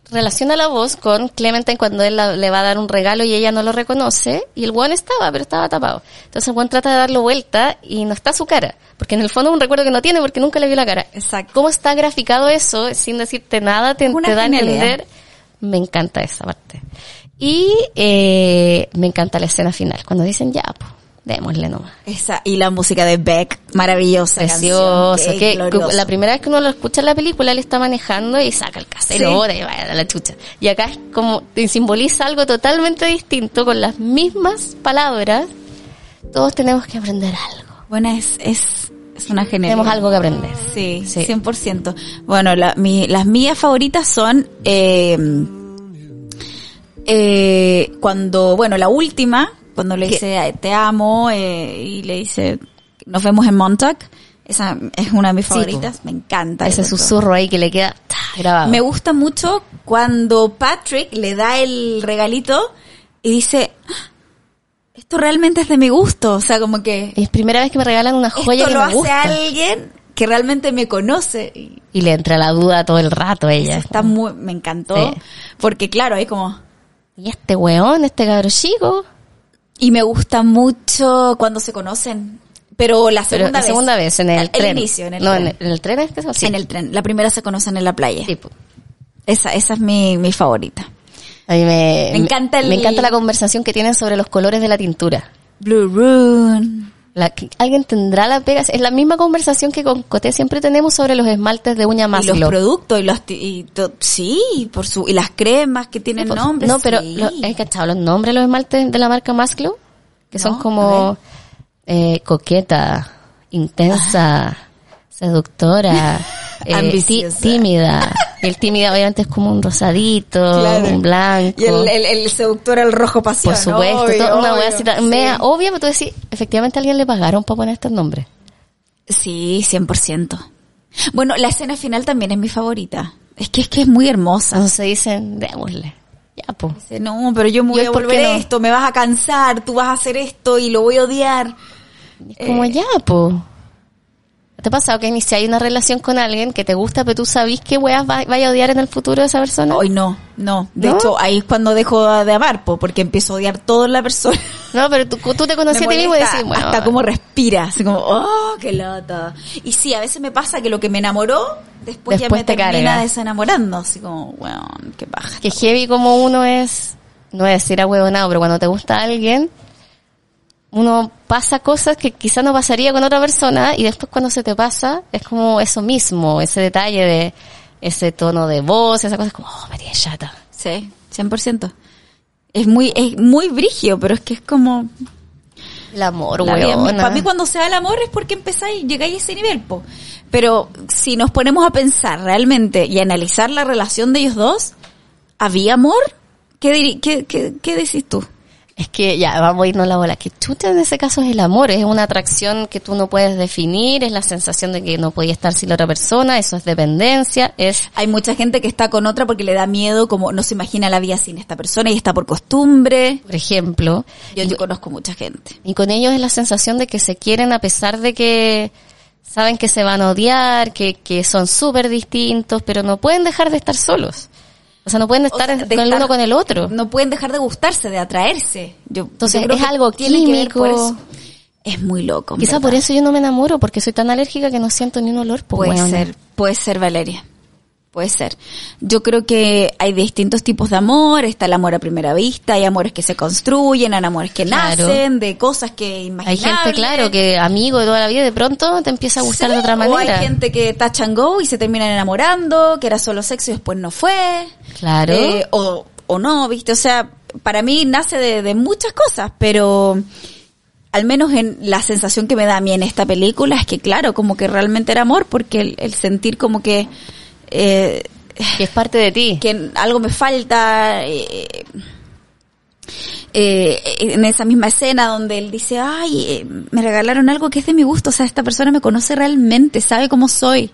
relaciona la voz con Clementine cuando él la- le va a dar un regalo y ella no lo reconoce, y el buen estaba, pero estaba tapado. Entonces el buen trata de darlo vuelta y no está su cara, porque en el fondo es un recuerdo que no tiene porque nunca le vio la cara. Exacto. ¿Cómo está graficado eso sin decirte nada? Te, te da a entender. Me encanta esa parte. Y eh, me encanta la escena final, cuando dicen ya, pues, démosle nomás. Esa, y la música de Beck, maravillosa. Precioso. canción, Que, la primera vez que uno lo escucha en la película, él está manejando y saca el cassette y vaya a la chucha. Y acá es como, te simboliza algo totalmente distinto, con las mismas palabras. Todos tenemos que aprender algo. Bueno, es, es, es una genialidad. Tenemos algo que aprender. Sí, Sí. 100%. Bueno, la, mi- las mías favoritas son eh, eh, cuando, bueno, la última, cuando le ¿Qué? dice "Ay, te amo eh, y le dice nos vemos en Montauk. Esa es una de mis Sí, favoritas, me encanta. Ese susurro ahí que le queda grabado. Me gusta mucho cuando Patrick le da el regalito y dice, "Ah, esto realmente es de mi gusto. O sea, como que Es primera vez que me regalan una joya esto que lo me hace gusta. alguien que realmente me conoce. Y Y le entra la duda todo el rato a ella. está muy, me encantó. Sí. Porque claro, hay como... Y este weón, este cabro chico. Y me gusta mucho cuando se conocen. Pero la Pero segunda la vez. segunda vez, en el, tren. inicio, en el no, tren. En, el, en el tren es que sí. En el tren. La primera se conocen en la playa. Sí. Esa, esa es mi, mi favorita. A mí me, Me encanta el- me encanta la conversación que tienen sobre los colores de la tintura. Blue Rune. La, alguien tendrá la pega. Es la misma conversación que con Coté siempre tenemos sobre los esmaltes de uña más Y los productos y los y to- sí, por su y las cremas que tienen nombres. No, pero sí. lo, ¿has cachado los nombres de los esmaltes de la marca Masclo? Que son No, como eh, coqueta, intensa, seductora, eh, tímida. Y el tímida obviamente es como un rosadito, Claro. un blanco. Y el, el, el seductor el rojo pasión. Por supuesto, obvio, una obvio, así tan- sí. mea obvia, pero tú decís, efectivamente a alguien le pagaron para poner estos nombres. Sí, 100%. Bueno, la escena final también es mi favorita. Es que es que es muy hermosa. Entonces dicen, démosle. Ya, pues. Dice, no, pero yo me ¿Y voy a volver no? esto, me vas a cansar, tú vas a hacer esto y lo voy a odiar. Es como ya, pues. ¿Te ha pasado que iniciáis una relación con alguien que te gusta, pero tú sabís qué weas va- vaya a odiar en el futuro de esa persona? Hoy no, no. De ¿No? hecho, ahí es cuando dejo de amar, po, porque empiezo a odiar toda la persona. No, pero tú, tú te conocías a ti mismo y decís, bueno, hasta cómo respira, así como, oh, qué lata. Y sí, a veces me pasa que lo que me enamoró, después, ya Después me te termina desenamorando, así como, bueno, qué paja. que heavy como uno es, no es decir a huevonado, pero cuando te gusta alguien, uno pasa cosas que quizá no pasaría con otra persona y después cuando se te pasa es como eso mismo, ese detalle de ese tono de voz, esa cosa es como, oh, María chata. Sí, 100%. Es muy, es muy brigio, pero es que es como, El amor, huevona. Para mí cuando se da el amor es porque empezáis, llegáis a ese nivel, po. Pero si nos ponemos a pensar realmente y analizar la relación de ellos dos, ¿había amor? ¿Qué, qué, qué, qué decís tú? Es que ya, vamos a irnos la bola. Que chuta en ese caso es el amor, es una atracción que tú no puedes definir, es la sensación de que no podía estar sin la otra persona, eso es dependencia, es Hay mucha gente que está con otra porque le da miedo, como no se imagina la vida sin esta persona y está por costumbre. por ejemplo, yo conozco mucha gente. y con ellos es la sensación de que se quieren a pesar de que saben que se van a odiar, que, que son súper distintos, pero no pueden dejar de estar solos. O sea, no pueden O estar sea, de con el uno con el otro. No pueden dejar de gustarse, de atraerse. Yo, Entonces, yo es que algo químico. Es muy loco. Quizá verdad. por eso yo no me enamoro, porque soy tan alérgica que no siento ni un olor. pues, Puede ser, puede ser Valeria. Puede ser. Yo creo que hay distintos tipos de amor. Está el amor a primera vista, hay amores que se construyen, hay amores que Claro. nacen, de cosas que Hay imaginables. gente, claro, que amigo de toda la vida de pronto te empieza a gustar Sí, de otra O manera. hay gente que touch and go y se terminan enamorando, que era solo sexo y después no fue. Claro. Eh, o, o no, ¿viste? O sea, para mí nace de, de muchas cosas, pero al menos en la sensación que me da a mí en esta película es que, claro, como que realmente era amor, porque el, el sentir como que, eh, que es parte de ti. que algo me falta, eh, eh, en esa misma escena donde él dice, ay, eh, me regalaron algo que es de mi gusto, o sea, esta persona me conoce realmente, sabe cómo soy.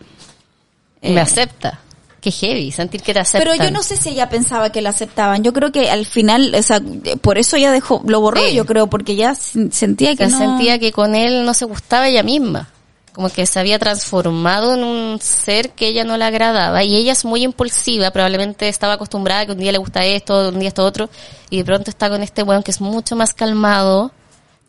me Eh, acepta. Qué heavy, sentir que te aceptan. Pero yo no sé si ella pensaba que la aceptaban. Yo creo que al final, o sea, por eso ella dejó, lo borró, Sí. yo creo, porque ya sen- sentía que que no. sentía que con él no se gustaba ella misma. Como que se había transformado en un ser que ella no le agradaba. Y ella es muy impulsiva, probablemente estaba acostumbrada que un día le gusta esto, un día esto otro. Y de pronto está con este weón que es mucho más calmado,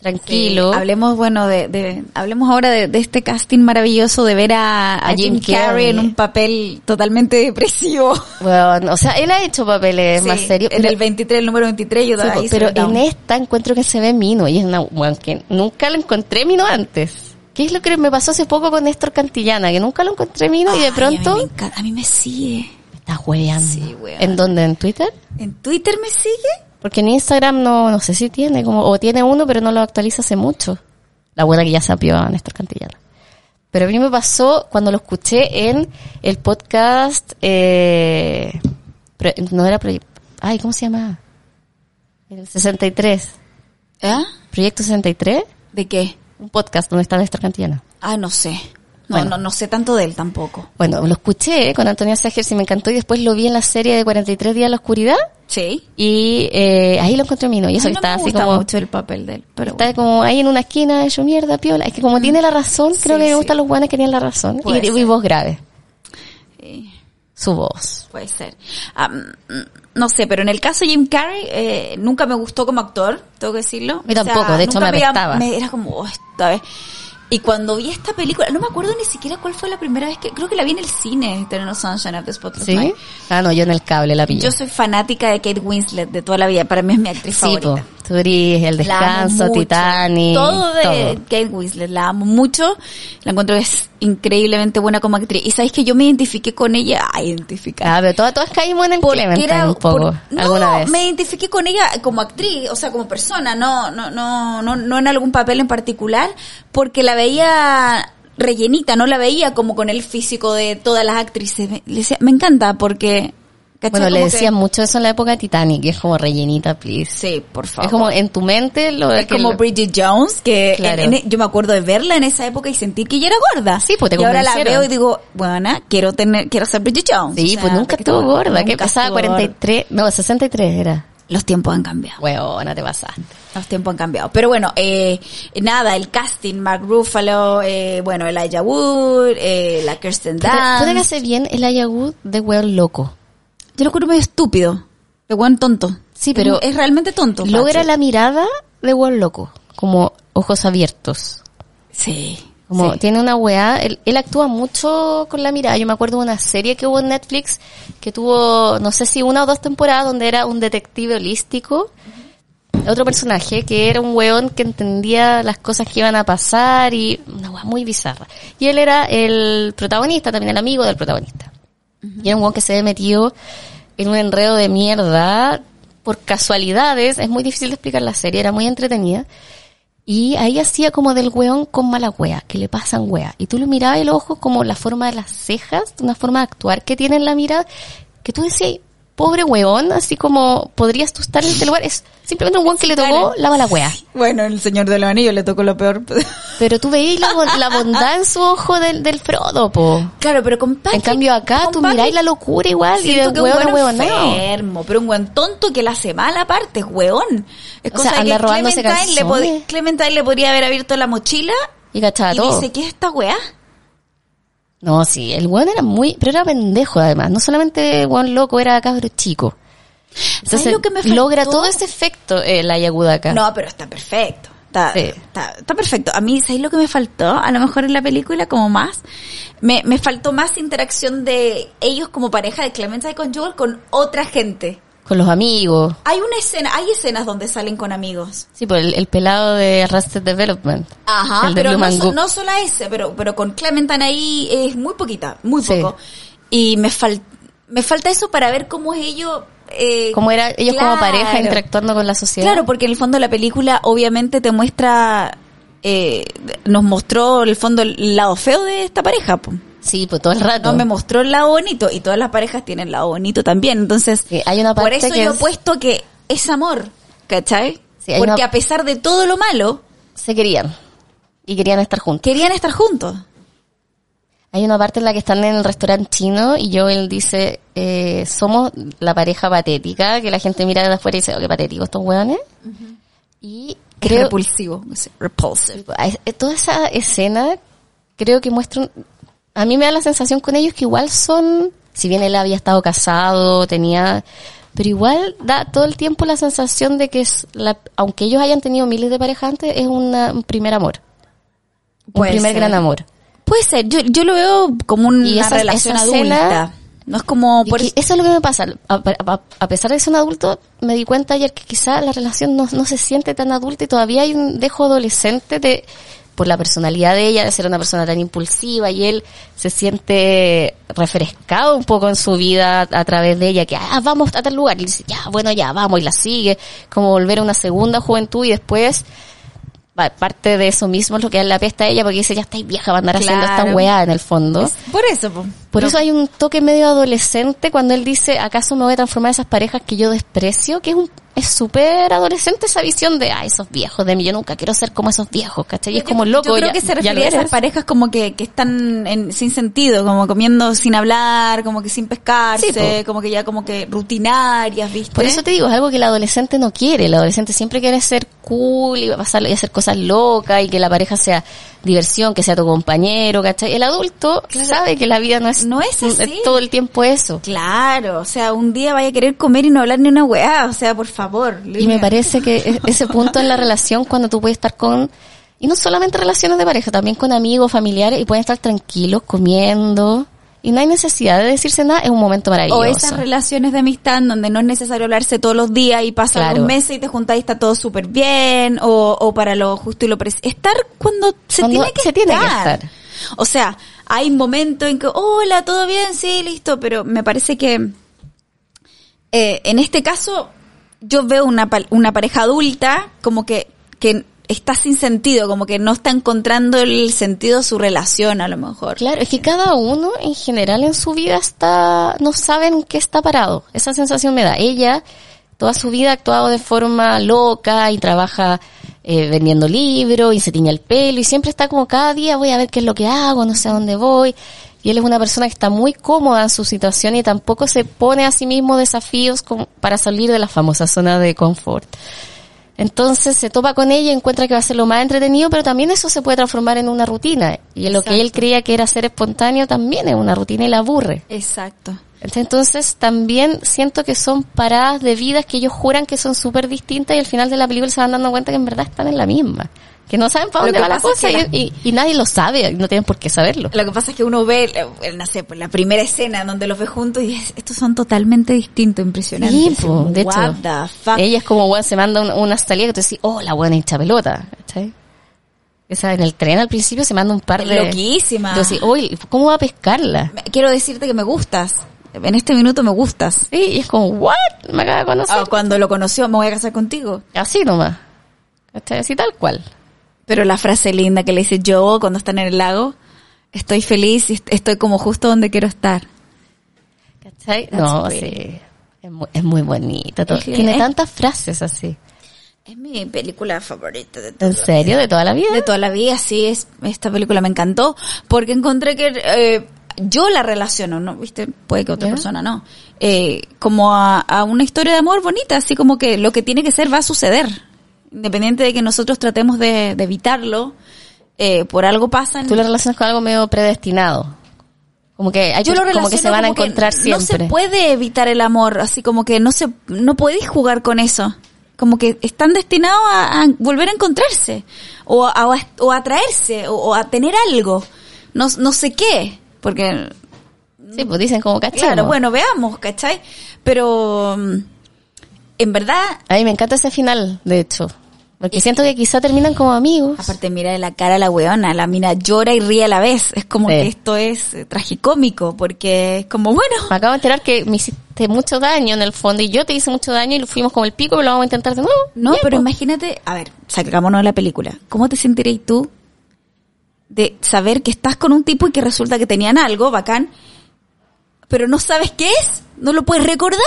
tranquilo. Sí, hablemos, bueno, de, de- hablemos ahora de, de este casting maravilloso de ver a, a A Jim Jim Carrey en un papel totalmente depresivo. Bueno, o sea, él ha hecho papeles más serios. En pero- el 23, el número 23, yo Sí, ahí pero en esta encuentro que se ve Mino y es una weón que nunca lo encontré Mino antes. ¿Qué es lo que me pasó hace poco con Néstor Cantillana? Que nunca lo encontré Mino y de Ay, pronto A mí me, encanta, a mí me sigue. me estás hueveando. Sí, weón. ¿En dónde? ¿En Twitter? ¿En Twitter me sigue? Porque en Instagram no, no sé si tiene, como, o tiene uno, pero no lo actualiza hace mucho. La buena que ya sapió a Néstor Cantillana. Pero a mí me pasó cuando lo escuché en el podcast, eh, no era proyecto, ay, ¿cómo se llama? El 63. ¿Ah? Proyecto 63, ¿De qué? Un podcast donde está Néstor Cantillana. Ah, no sé. No, Bueno. no, no sé tanto de él tampoco. Bueno, lo escuché con Antonia Segers y me encantó y después lo vi en la serie de 43 días en la oscuridad Sí. y eh, ahí lo encontré Mino y eso A no está me así gusta como mucho el papel de él, pero está como ahí en una esquina hecho mierda piola es que como tiene la razón creo Sí, que me sí. gustan los buenos que tienen la razón Puede y, voz grave Sí, su voz puede ser. Mm, no sé, pero en el caso de Jim Carrey, eh, nunca me gustó como actor, tengo que decirlo. mí tampoco, de hecho me apestaba. me- era como, oh, esta vez. Y cuando vi esta película, no me acuerdo ni siquiera cuál fue la primera vez que, creo que la vi en el cine, Eternal Sunshine of the Spotless ¿sí? Ah no yo en el cable la pillé Yo soy fanática de Kate Winslet de toda la vida, para mí es mi actriz sí favorita. po eres el descanso. Titanic Todo de todo. Kate Winslet, la amo mucho. La encuentro es increíblemente buena como actriz. Y sabéis que yo me identifiqué con ella, ah, identificar. ah pero todas, todas caímos en el Clementine era un poco por- no, alguna vez me identifiqué con ella como actriz, o sea, como persona, no, no, no, no, no en algún papel en particular, porque la veía rellenita, no la veía como con el físico de todas las actrices. Me, decía- me encanta porque, ¿cachai? bueno le Como que- decían mucho eso en la época de Titanic que es como rellenita please Sí, por favor. es como en tu mente lo Es que como lo- Bridget Jones, que Claro. en- en- yo me acuerdo de verla en esa época y sentir que ella era gorda. Sí, pues te Y ahora la veo y digo, bueno, quiero tener, quiero ser Bridget Jones. Sí, O sea, pues nunca estuvo gorda. ¿Qué nunca pasaba? estuvo gorda. 43, no, 63 era. Los tiempos han cambiado. Huevona, te pasaste. Los tiempos han cambiado. Pero bueno, eh, nada, el casting, Mark Ruffalo, eh, bueno, Elijah Wood, eh, la Kirsten Puta puta que Dunst. hace bien el Ayagut de weón loco. Yo lo encuentro medio estúpido. De buen tonto. Sí, pero Es, es realmente tonto. Logra la mirada de weón loco. Como ojos abiertos. Sí. Como sí. tiene una weá, él, él actúa mucho con la mirada. Yo me acuerdo de una serie que hubo en Netflix que tuvo, no sé si una o dos temporadas, donde era un detective holístico. Otro personaje que era un weón que entendía las cosas que iban a pasar y una weá muy bizarra. Y él era el protagonista, también el amigo del protagonista. Y era un weón que se había metido en un enredo de mierda por casualidades. Es muy difícil de explicar la serie, era muy entretenida. Y ahí hacía como del weón con mala wea, que le pasan wea. Y tú lo mirabas el ojo como la forma de las cejas, una forma de actuar que tiene en la mirada, que tú decías, pobre weón, así como podrías tú estar en este lugar. Es simplemente un weón que le tocó la mala wea. Bueno, el señor de los anillos le tocó lo peor. Pero tú veías la, la bondad en su ojo del, del Frodo, po. claro, pero con Patrick- En cambio acá tú Patrick miráis la locura igual y de que un weón a weón weón, no. enfermo, pero un buen tonto que la hace mal aparte, es weón. Es O cosa sea, anda que robándose Clementine le, Clementine le podría haber abierto la mochila Y y todo. dice, ¿qué es esta weá? No, sí, el weón era muy, pero era pendejo además, no solamente weón loco, era cabro chico. Entonces lo que me logra todo ese efecto eh, la Yaguda acá. No, pero está perfecto. está, Sí. está, está perfecto. A mí, ¿sabéis lo que me faltó? A lo mejor en la película como más. Me, me faltó más interacción de ellos como pareja de Clementine con Joel con otra gente. Con los amigos. Hay una escena, hay escenas donde salen con amigos. Sí, por el, el pelado de Arrested Development. Ajá, de pero no, so- no solo ese, pero, pero con Clementine ahí es muy poquita, muy Sí. poco. Y me, fal, me falta eso para ver cómo es ellos... Eh, Cómo era ellos como claro. pareja interactuando con la sociedad. Claro, porque en el fondo la película obviamente te muestra... Eh, nos mostró el fondo el lado feo de esta pareja. po. Sí, pues todo el rato. No me mostró el lado bonito y todas las parejas tienen el lado bonito también. Entonces, Sí, hay una por parte eso que yo es- he puesto que es amor, ¿cachai? Sí, porque una- a pesar de todo lo malo, Se querían. Y querían estar juntos. querían estar juntos. Hay una parte en la que están en el restaurante chino y Joel dice, eh, somos la pareja patética, que la gente mira de afuera y dice, oh, qué patético estos hueones. Y Es creo, repulsivo, repulsive. toda esa escena creo que muestra, un- a mí me da la sensación con ellos que igual son, si bien él había estado casado, tenía, pero igual da todo el tiempo la sensación de que es, la, aunque ellos hayan tenido miles de parejas antes, es una- un primer amor. Un primer ser. gran amor. Puede ser, yo, yo lo veo como una Y esa- relación esa adulta. no es como... Por, que eso es lo que me pasa. A, a- a pesar de ser un adulto, me di cuenta ayer que quizá la relación no, no se siente tan adulta y todavía hay un dejo adolescente de por la personalidad de ella, de ser una persona tan impulsiva y él se siente refrescado un poco en su vida a, través de ella, que ah, vamos a tal lugar y dice, ya, bueno, ya, vamos y la sigue, como volver a una segunda juventud y después parte de eso mismo es lo que a él le apesta a ella porque dice, ya estáis vieja, va a andar haciendo esta weá en el fondo. por eso, po. Por No. eso hay un toque medio adolescente cuando él dice, ¿acaso me voy a transformar en esas parejas que yo desprecio? Que es un es súper adolescente esa visión de, ah, esos viejos de mí, yo nunca quiero ser como esos viejos, ¿cachai? Y es Yo- como loco. Yo creo ya- que se refiere a esas parejas como que, que están en- sin sentido, como comiendo sin hablar, como que sin pescarse, Sí, como que ya como que rutinarias, ¿viste? Por eso te digo, es algo que el adolescente no quiere. El adolescente siempre quiere ser cool y pasarlo y hacer cosas locas y que la pareja sea diversión, que sea tu compañero, ¿cachai? El adulto Claro. sabe que la vida no es, No es así. todo el tiempo eso. Claro, o sea, un día vaya a querer comer y no hablar ni una weá, o sea, por favor. Y me parece que e- ese punto en la relación cuando tú puedes estar con, y no solamente relaciones de pareja, también con amigos, familiares, y pueden estar tranquilos, comiendo, y no hay necesidad de decirse nada, es un momento maravilloso. O esas relaciones de amistad en donde no es necesario hablarse todos los días y pasan Claro. un mes y te juntáis y está todo súper bien, o, o para lo justo y lo preciso. Estar cuando se Cuando tiene que se tiene que estar. estar. O sea, hay momentos en que, hola, todo bien, sí, listo, pero me parece que eh, en este caso yo veo una, una pareja adulta como que, que está sin sentido, como que no está encontrando el sentido de su relación a lo mejor. Claro, es que cada uno en general en su vida está, no saben en qué está parado. Esa sensación me da. Ella, toda su vida ha actuado de forma loca y trabaja eh, vendiendo libros y se tiña el pelo y siempre está como cada día voy a ver qué es lo que hago, no sé a dónde voy. Y él es una persona que está muy cómoda en su situación y tampoco se pone a sí mismo desafíos para salir de la famosa zona de confort. Entonces se topa con ella y encuentra que va a ser lo más entretenido, pero también eso se puede transformar en una rutina. Y lo que él creía que era ser espontáneo también es una rutina y la aburre. Exacto. Entonces también siento que son paradas de vidas que ellos juran que son súper distintas y al final de la película se van dando cuenta que en verdad están en la misma. Que no saben para dónde va la es cosa que y, y- y nadie lo sabe, no tienen por qué saberlo. Lo que pasa es que uno ve, eh, no sé, pues la primera escena donde los ve juntos y es- estos son totalmente distintos, impresionantes. Sí, po, de hecho, the fuck? ella es como, weón, se manda un- una salida que tú decís, oh, la buena hincha pelota, ¿cachai? Esa, en el tren al principio se manda un par de... Loquísima. Decís, uy, ¿cómo va a pescarla? Quiero decirte que me gustas. En este minuto me gustas. Sí, y es como, what? Me acaba de conocer. Ah, cuando lo conoció, me voy a casar contigo. Así nomás. Así tal cual. Pero la frase linda que le dice yo cuando están en el lago, estoy feliz y est- estoy como justo donde quiero estar. ¿Cachai? That's no, pretty. sí. Es muy, es muy bonita. todo. Es Tiene es- tantas frases así. Es mi película favorita de toda ¿En la serio? ¿De toda la vida? De toda la vida, sí, es, esta película me encantó, porque encontré que eh, yo la relaciono, ¿no? ¿Viste? Puede que otra ¿Ya? persona no. Eh, como a, a una historia de amor bonita, así como que lo que tiene que ser va a suceder. Independiente de que nosotros tratemos de, de evitarlo, eh, por algo pasan. Tú lo relacionas con algo medio predestinado. Como que, hay yo lo per- como que se van a que encontrar No se siempre. puede evitar el amor, así como que no se, no podéis jugar con eso. como que están destinados a, a volver a encontrarse o a, o a, o a atraerse o, o a tener algo. No, no sé qué, porque Sí, pues dicen como cachamos. claro, bueno, veamos, ¿cachai? Pero mm, en verdad, A mí me encanta ese final, de hecho. Porque siento que quizá terminan como amigos. aparte mira de la cara a la weona, la mina llora y ríe a la vez. Es como Sí. que esto es eh, tragicómico, porque es como, bueno, Me acabo de enterar que me hiciste mucho daño en el fondo y yo te hice mucho daño y lo fuimos como el pico, pero lo vamos a intentar de nuevo. No, Bien, pero pues. imagínate, a ver, sacámonos de la película. ¿Cómo te sentirías tú de saber que estás con un tipo y que resulta que tenían algo bacán, pero no sabes qué es? No lo puedes recordar.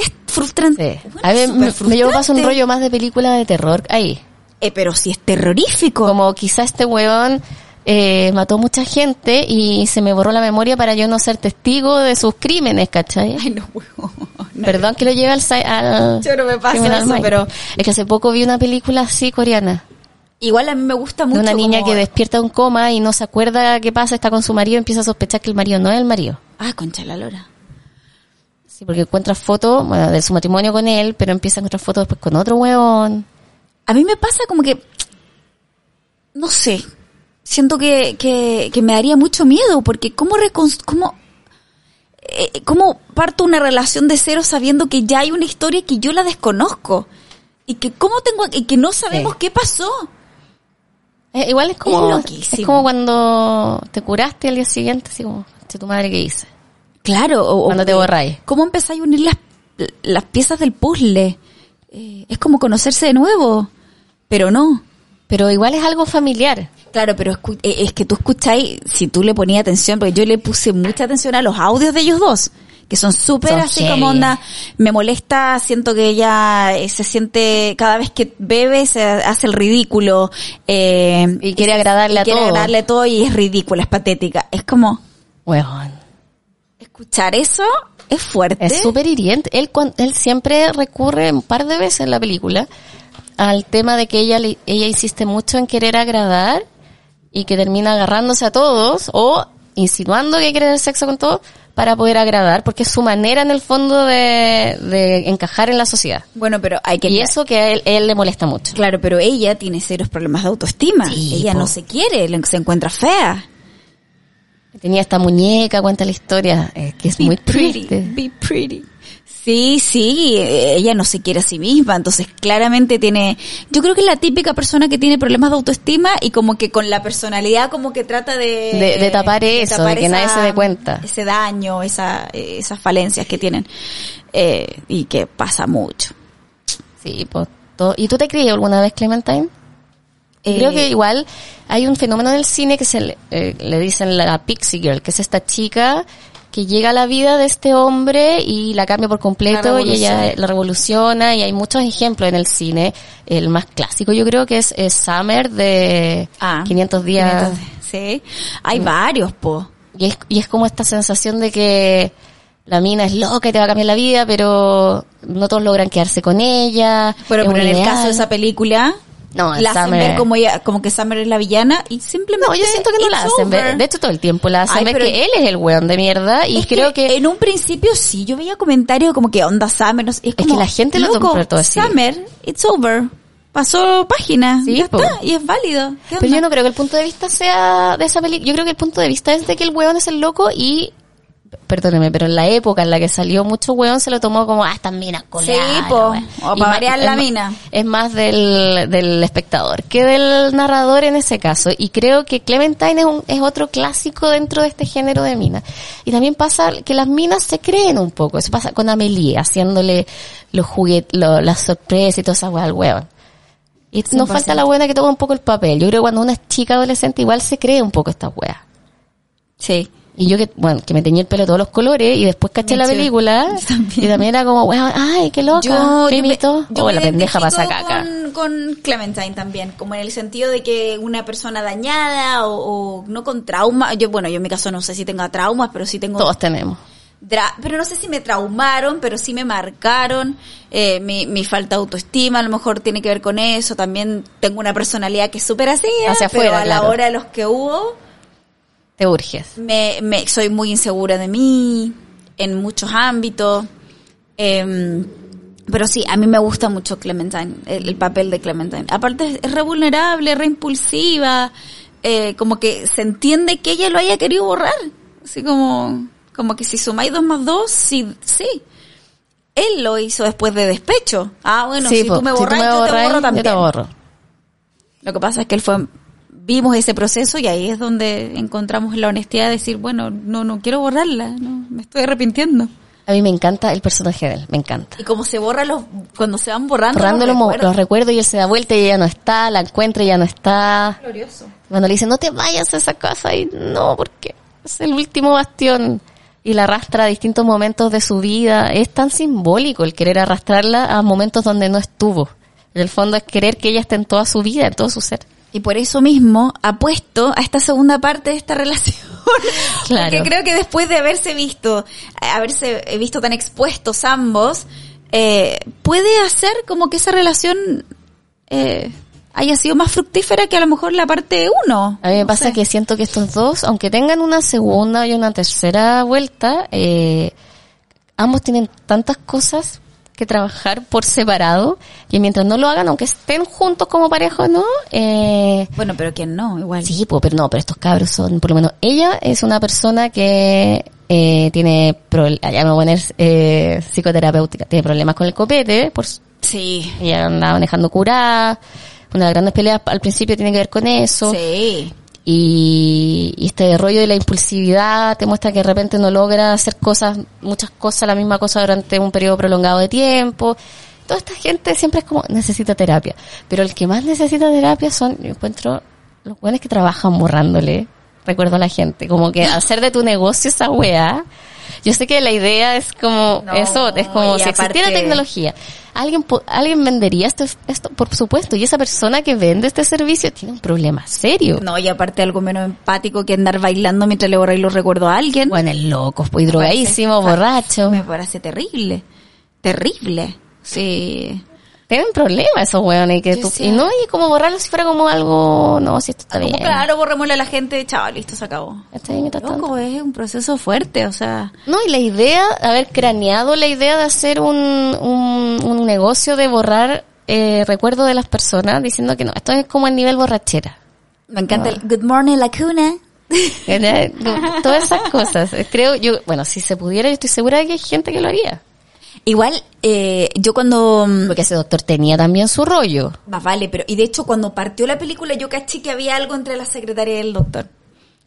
Es frustrante. Sí. Bueno, A es me, súper me llevo paso un frustrante. rollo más de película de terror ahí. Eh, pero si es terrorífico. Como quizá este huevón eh, mató mucha gente y se me borró la memoria para yo no ser testigo de sus crímenes, ¿cachai? Ay, no, huevo. No. Perdón que lo lleve al, al Yo no me paso eso, pero- Es que hace poco vi una película así coreana. Igual a mí me gusta mucho. de una niña como- que despierta de un coma y no se acuerda qué pasa, está con su marido y empieza a sospechar que el marido no es el marido. Ah, concha la lora. Sí, porque encuentra fotos bueno, de su matrimonio con él, pero empieza a encontrar fotos después con otro huevón. A mí me pasa como que, no sé, siento que, que, que me daría mucho miedo, porque ¿cómo, cómo, eh, cómo parto una relación de cero sabiendo que ya hay una historia que yo la desconozco? Y que cómo tengo, y que no sabemos Sí. qué pasó. Eh, igual es como, Es es, como cuando te curaste al día siguiente, así como, "Che, tu madre qué hice. Claro, o, o Cuando te borráis. ¿Cómo empezáis a unir las, las piezas del puzzle? Eh, es como conocerse de nuevo, pero no. Pero igual es algo familiar. Claro, pero eh, es que tú escucháis, si tú le ponías atención, porque yo le puse mucha atención a los audios de ellos dos, que son súper así como onda, me molesta, siento que ella eh, se siente, cada vez que bebe se hace el ridículo. eh, Y quiere agradarle y a quiere todo. agradarle a todo y es ridícula, es patética. Es como, Huevón. Escuchar eso es fuerte. Es súper hiriente. Él, él siempre recurre un par de veces en la película al tema de que ella, ella insiste mucho en querer agradar y que termina agarrándose a todos o insinuando que quiere tener sexo con todos para poder agradar, porque es su manera en el fondo de, de encajar en la sociedad. Bueno, pero hay que... Y eso que a él, él le molesta mucho. Claro, pero ella tiene serios problemas de autoestima. Sí, ella po. no se quiere, se encuentra fea. Tenía esta muñeca, cuenta la historia, eh, que es muy triste. Be pretty. Sí, sí, eh, ella no se quiere a sí misma, entonces claramente tiene, yo creo que es la típica persona que tiene problemas de autoestima y como que con la personalidad como que trata de... De- de tapar eso, de que nadie se dé cuenta. Ese daño, esa, eh, esas falencias que tienen eh, y que pasa mucho. Sí, pues. todo- ¿Y tú te creías alguna vez Clementine? Eh, Creo que igual hay un fenómeno en el cine que se le, eh, le dicen la Pixie Girl, que es esta chica que llega a la vida de este hombre y la cambia por completo y ella eh, la revoluciona y hay muchos ejemplos en el cine. El más clásico yo creo que es, es Summer de ah, 500 días. 500 Sí, hay varios, po. Y es, y es como esta sensación de que la mina es loca y te va a cambiar la vida, pero no todos logran quedarse con ella. Pero, pero en el caso de esa película, No, la hacen Summer- ver como, ella, como que Summer es la villana y simplemente... No, yo siento que no la hacen ver. De hecho, todo el tiempo la hacen Ay, ver que él es el weón de mierda y Es creo que, en un principio sí, yo veía comentarios como que onda Summer, no sé, es, que como, la gente lo todo así. Summer, it's over. Pasó página, Sí, ya po. está, y es válido. ¿Qué Pero yo no creo que el punto de vista sea de esa película. Yo creo que el punto de vista es de que el weón es el loco y, perdóneme, pero en la época en la que salió mucho weón se lo tomó como, ah, estas minas Sí, coleadas, po. weón. O Y pa' ma- variar es la ma- mina. Es más del, del espectador que del narrador en ese caso. Y creo que Clementine es, un, es otro clásico dentro de este género de minas. Y también pasa que las minas se creen un poco. Eso pasa con Amelie, haciéndole los juguetes, lo- las sorpresas y toda esa weá al weón. Y nos 100%. falta la buena que toma un poco el papel. Yo creo que cuando una es chica adolescente igual se cree un poco esta weá. Sí. Y yo que, bueno, que me teñí el pelo de todos los colores y después caché Me la película también. y también era como, ay, qué loca, Yo, me yo oh, la pendeja pasa caca. Con, con Clementine también, como en el sentido de que una persona dañada o, o no con trauma, yo bueno, yo en mi caso no sé si tenga traumas, pero sí tengo Todos tenemos. dra- pero no sé si me traumaron, pero sí me marcaron eh, mi, mi falta de autoestima, a lo mejor tiene que ver con eso, también tengo una personalidad que es súper así. Hacia pero afuera, a la claro. hora de los que hubo, Te urges. me, me soy muy insegura de mí en muchos ámbitos. Em, Pero sí, a mí me gusta mucho Clementine, el, el papel de Clementine. Aparte es re vulnerable, re impulsiva, eh, como que se entiende que ella lo haya querido borrar. Así como, como que si sumáis dos más dos, sí, sí. Él lo hizo después de despecho. Ah, bueno, Sí, si po, tú me si tú borras, yo te borro yo también. te borro. Lo que pasa es que él fue, vimos ese proceso y ahí es donde encontramos la honestidad de decir, bueno, no, no quiero borrarla, no, me estoy arrepintiendo. A mí me encanta el personaje de él, me encanta. Y como se borra los, cuando se van borrando, Borrando los, recuerdos. los recuerdos y él se da vuelta y ella no está, la encuentra y ya no está. Glorioso. Cuando le dice, no te vayas a esa casa y no, porque es el último bastión. Y la arrastra a distintos momentos de su vida. Es tan simbólico el querer arrastrarla a momentos donde no estuvo. En el fondo es querer que ella esté en toda su vida, en todo su ser. Y por eso mismo apuesto a esta segunda parte de esta relación. Claro. Porque creo que después de haberse visto, haberse visto tan expuestos ambos, eh, puede hacer como que esa relación eh, haya sido más fructífera que a lo mejor la parte uno. A mí me No pasa sé. que siento que estos dos, aunque tengan una segunda y una tercera vuelta, eh, ambos tienen tantas cosas que trabajar por separado que mientras no lo hagan, aunque estén juntos como pareja, ¿no? Eh, Bueno, pero quién no, igual. Sí, po, pero no, pero estos cabros son, por lo menos, ella es una persona que eh, tiene, allá me voy a poner eh, psicoterapéutica, tiene problemas con el copete, por, Sí. ella anda manejando curada, una de las grandes peleas al principio tiene que ver con eso, Sí. Y, y este rollo de la impulsividad te muestra que de repente no logra hacer cosas, muchas cosas, la misma cosa durante un periodo prolongado de tiempo. Toda esta gente siempre es como, necesita terapia. Pero el que más necesita terapia son, yo encuentro, los buenos que trabajan borrándole. Recuerdo a la gente, como que hacer de tu negocio esa weá. Yo sé que la idea es como No, eso, es como y si existiera aparte- tecnología. Alguien, alguien vendería esto, esto, por supuesto, y esa persona que vende este servicio tiene un problema serio. No, y aparte algo menos empático que andar bailando mientras le borráis los recuerdos a alguien. Bueno, el loco, pues drogadísimo, borracho. Me parece terrible. Terrible. Sí. Tienen problemas esos weones. Que tú- y no, y como borrarlo si fuera como algo, no, si esto está bien. claro, borrémosle a la gente, chaval, listo, se acabó. Está bien. Loco, es un proceso fuerte, o sea. No, y la idea, haber craneado la idea de hacer un, un, un negocio de borrar eh, recuerdos de las personas, diciendo que no, esto es como el nivel borrachera. Me encanta el Good Morning La Cuna. ¿Verdad? Todas esas cosas. Creo, yo, bueno, si se pudiera, yo estoy segura de que hay gente que lo haría. Igual, eh, yo cuando... mm, Porque ese doctor tenía también su rollo. Más vale, pero... Y de hecho, cuando partió la película, yo caché que había algo entre la secretaria y el doctor.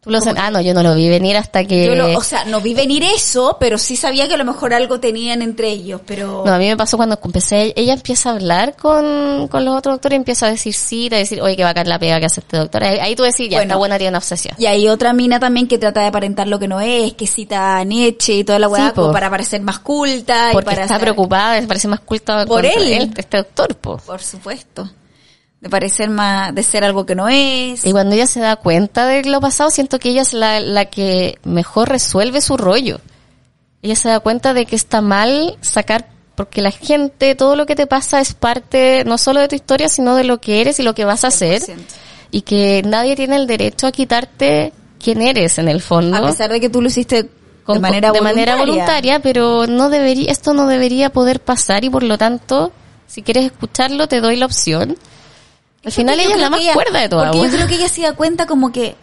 Tú lo ah, no, yo no lo vi venir hasta que... Yo lo- o sea, no vi venir eso, pero sí sabía que a lo mejor algo tenían entre ellos, pero... No, a mí me pasó cuando empecé, ella empieza a hablar con, con los otros doctores y empieza a decir sí, a decir, oye, que bacán la pega que hace este doctor. Ahí, ahí tú decís, ya, Bueno. esta buena tiene una obsesión. Y hay otra mina también que trata de aparentar lo que no es, que cita a Nietzsche y toda la weá Sí, para parecer más culta y Porque para está ser- preocupada, parece más culta Por él. este doctor, po. Por supuesto. De parecer más, de ser algo que no es. Y cuando ella se da cuenta de lo pasado, siento que ella es la, la que mejor resuelve su rollo. Ella se da cuenta de que está mal sacar, porque la gente, todo lo que te pasa es parte no solo de tu historia, sino de lo que eres y lo que vas a hacer. 100%. Y que nadie tiene el derecho a quitarte quién eres en el fondo. A pesar de que tú lo hiciste con- de manera de voluntaria. manera voluntaria, pero no debería, esto no debería poder pasar y por lo tanto, si quieres escucharlo, te doy la opción. Al final ella es la más ella- cuerda de todas. Porque yo creo que ella se da cuenta como que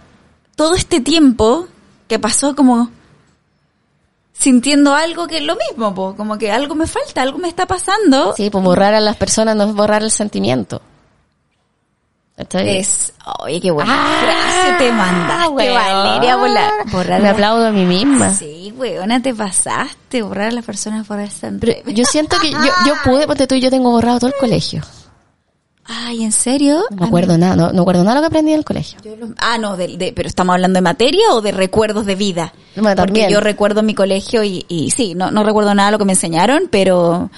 todo este tiempo que pasó como sintiendo algo que es lo mismo, po, como que algo me falta, algo me está pasando. Sí, pues borrar a las personas no es borrar el sentimiento. ¿Cachai? Es, oye, qué buena Ah, frase te mandaste. Valeria, bola- borrar Me aplaudo a mí misma. Sí, weona, te pasaste, borrar a las personas por esta Pero yo siento que yo, yo pude, porque tú y yo tengo borrado todo el colegio. Ay, ¿en serio? No me acuerdo nada, no, no acuerdo nada de lo que aprendí en el colegio. Lo- ah, no, de, de- pero estamos hablando de materia o de recuerdos de vida. Bueno, Porque yo recuerdo mi colegio y, y sí, no, no recuerdo nada de lo que me enseñaron, pero,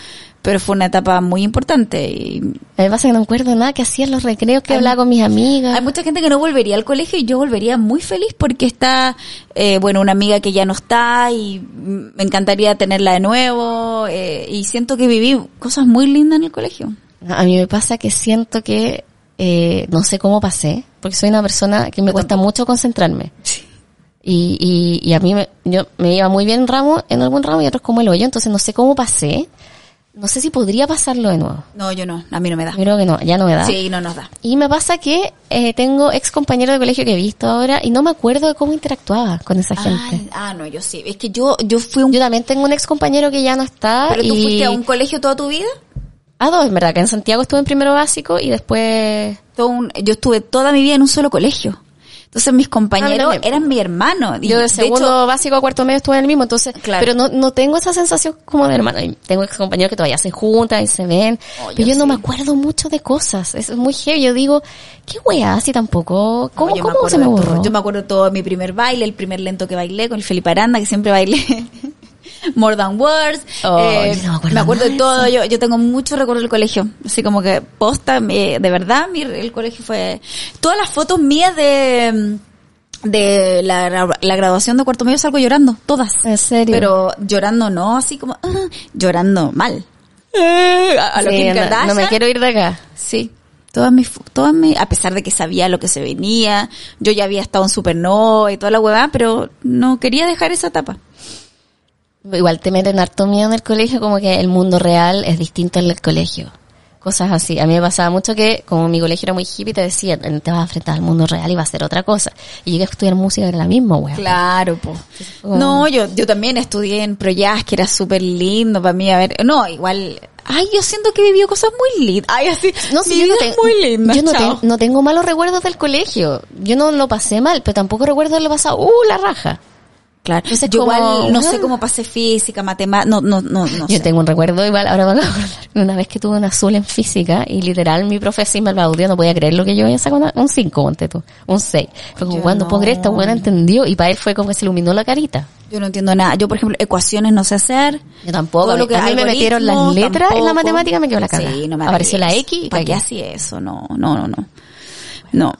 pero fue una etapa muy importante. Y A mí pasa que no acuerdo nada que hacía en los recreos, que Hay- hablaba con mis amigas. hay mucha gente que no volvería al colegio y yo volvería muy feliz porque está, eh, bueno, una amiga que ya no está y me encantaría tenerla de nuevo eh, y siento que viví cosas muy lindas en el colegio. A mí me pasa que siento que eh, no sé cómo pasé, porque soy una persona que me cuesta mucho concentrarme. Y, y, y a mí me, yo me iba muy bien en ramo, en algún ramo y otros como el hoyo, entonces no sé cómo pasé no sé si podría pasarlo de nuevo. No, yo no, a mí no me da. Creo que no, ya no me da. Sí, no nos da. Y me pasa que eh, tengo ex compañeros de colegio que he visto ahora y no me acuerdo de cómo interactuaba con esa gente. Ay, ah, no, yo sí. Es que yo, yo fui un... Yo también tengo un ex compañero que ya no está. ¿Pero tú y... fuiste a un colegio toda tu vida? A dos, en verdad, que en Santiago estuve en primero básico y después... Todo un- yo estuve toda mi vida en un solo colegio. Entonces mis compañeros también. eran mi hermano. Y, Yo de de segundo hecho, básico a cuarto medio estuve en el mismo, entonces, Claro. pero no, no tengo esa sensación como de hermano. Tengo ex compañeros que todavía se juntan y se ven, Oh, pero yo no sí. me acuerdo mucho de cosas. Es muy heavy. Yo digo, ¿qué wea? Así tampoco. ¿Cómo, No, yo cómo se me borró? Yo me acuerdo todo mi primer baile, el primer lento que bailé con el Felipe Aranda, que siempre bailé. More Than Words. Oh, Eh, yo no me acuerdo me de de todo. Yo, yo tengo mucho recuerdo del colegio. Así como que posta, eh, de verdad, mi, el colegio fue... Todas las fotos mías de de la, gra- la graduación de cuarto medio salgo llorando, todas. ¿En serio? Pero llorando no, así como, ah, llorando mal. a, a lo Sí, Kim no, no me quiero ir de acá. Sí. Todas mis, todas mis, a pesar de que sabía lo que se venía, yo ya había estado en Supernova y toda la huevada, pero no quería dejar esa etapa. Igual te meten harto miedo en el colegio, como que el mundo real es distinto al del colegio. Cosas así. A mí me pasaba mucho que, como mi colegio era muy hippie, te decían, te vas a enfrentar al mundo real y va a ser otra cosa. Y llegué a estudiar música, era la misma, weón. Claro, po. No, yo, yo también estudié en Proyas, que era súper lindo para mí, a ver, no, igual, ay, yo siento que he vivido cosas muy lindas. Ay, así, No, mi yo no, vida ten- es muy linda. yo no, ten- no tengo malos recuerdos del colegio. Yo no lo pasé mal, pero tampoco recuerdo haberlo pasado, uh, la raja. Claro. Entonces, yo como, igual no sé cómo pasé física, matemática, no, no, no, no Yo sé. tengo un recuerdo igual, ahora me acabo de una vez que tuve un azul en física y literal mi profe sí me aplaudió, no podía creer lo que yo había sacado, un 5, ponte tú, un 6. Fue como, cuando puedo creer, esta no. buena entendió y para él fue como que se iluminó la carita. Yo no entiendo nada. Yo, por ejemplo, ecuaciones no sé hacer. Yo tampoco, lo que a mí me metieron las letras en la matemática me quedó la cara. Sí, no me Apareció la X y. ¿Para qué hacía eso? No, no, no, no. No.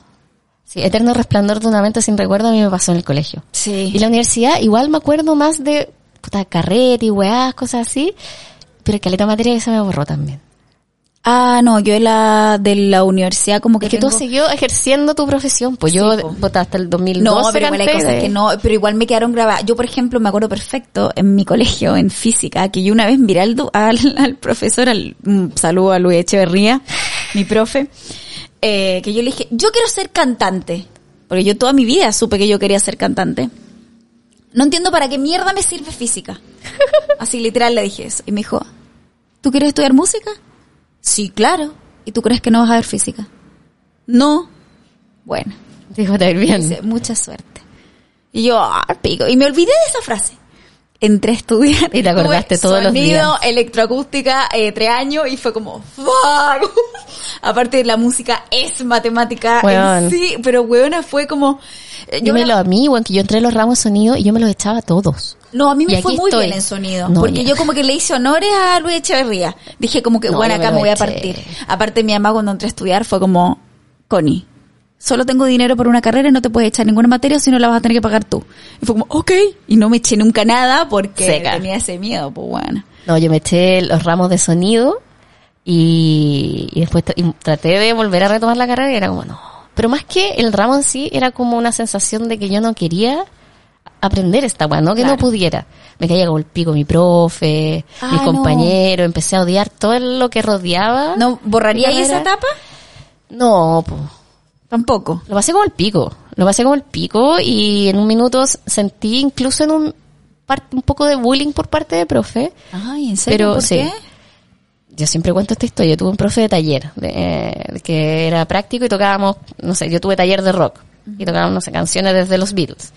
Sí, eterno resplandor de una mente sin recuerdo a mí me pasó en el colegio. Sí. Y la universidad, igual me acuerdo más de puta carrete y weás, cosas así, pero caleta materia que se me borró también. Ah, no, yo de la, de la universidad como que Es que tú tengo- seguido ejerciendo tu profesión, pues yo, po. puta, hasta el 2012 No, pero igual hay cosas de- que no, pero igual me quedaron grabadas. Yo, por ejemplo, me acuerdo perfecto en mi colegio, en física, que yo una vez miré al, al, al profesor, al, un saludo a Luis Echeverría, mi profe, eh, que yo le dije, yo quiero ser cantante. Porque yo toda mi vida supe que yo quería ser cantante. No entiendo para qué mierda me sirve física. Así literal le dije eso. Y me dijo, ¿tú quieres estudiar música? Sí, claro. ¿Y tú crees que no vas a ver física? No. Bueno. Dijo, bien. Dice, mucha suerte. Y yo, ah, pico. Y me olvidé de esa frase. Entré a estudiar. Y te acordaste todos los sonido, días. electroacústica, eh, tres años y fue como, fuck. Aparte la música es matemática en sí, pero weona fue como, eh, yo Dímelo me- a mí, weón, que yo entré en los ramos sonido y yo me los echaba a todos. no, a mí me fue muy estoy. bien en sonido. No, porque ya. yo como que le hice honores a Luis Echeverría. Dije como que, No, bueno, me acá me voy a partir. Aparte mi mamá cuando entré a estudiar fue como, Connie, solo tengo dinero por una carrera y no te puedes echar ninguna materia si no la vas a tener que pagar tú. Y fue como, ok. Y no me eché nunca nada porque Seca. tenía ese miedo, pues bueno. No, yo me eché los ramos de sonido y, y después y traté de volver a retomar la carrera y era como, no. Pero más que el ramo en sí, era como una sensación de que yo no quería aprender esta weá, no que no pudiera. Me caía como el pico mi profe, Ah, mis no. compañeros, empecé a odiar todo lo que rodeaba. ¿No borraría ahí esa etapa? No, pues. Tampoco. Lo pasé como el pico. Lo pasé como el pico y en un minuto sentí incluso en un, un poco de bullying por parte de profe. Ay, ¿en serio? Pero ¿Por sí. qué? Yo siempre cuento esta historia. Yo tuve un profe de taller, de, eh, que era práctico y tocábamos, no sé, yo tuve taller de rock y tocábamos, no sé, canciones desde los Beatles.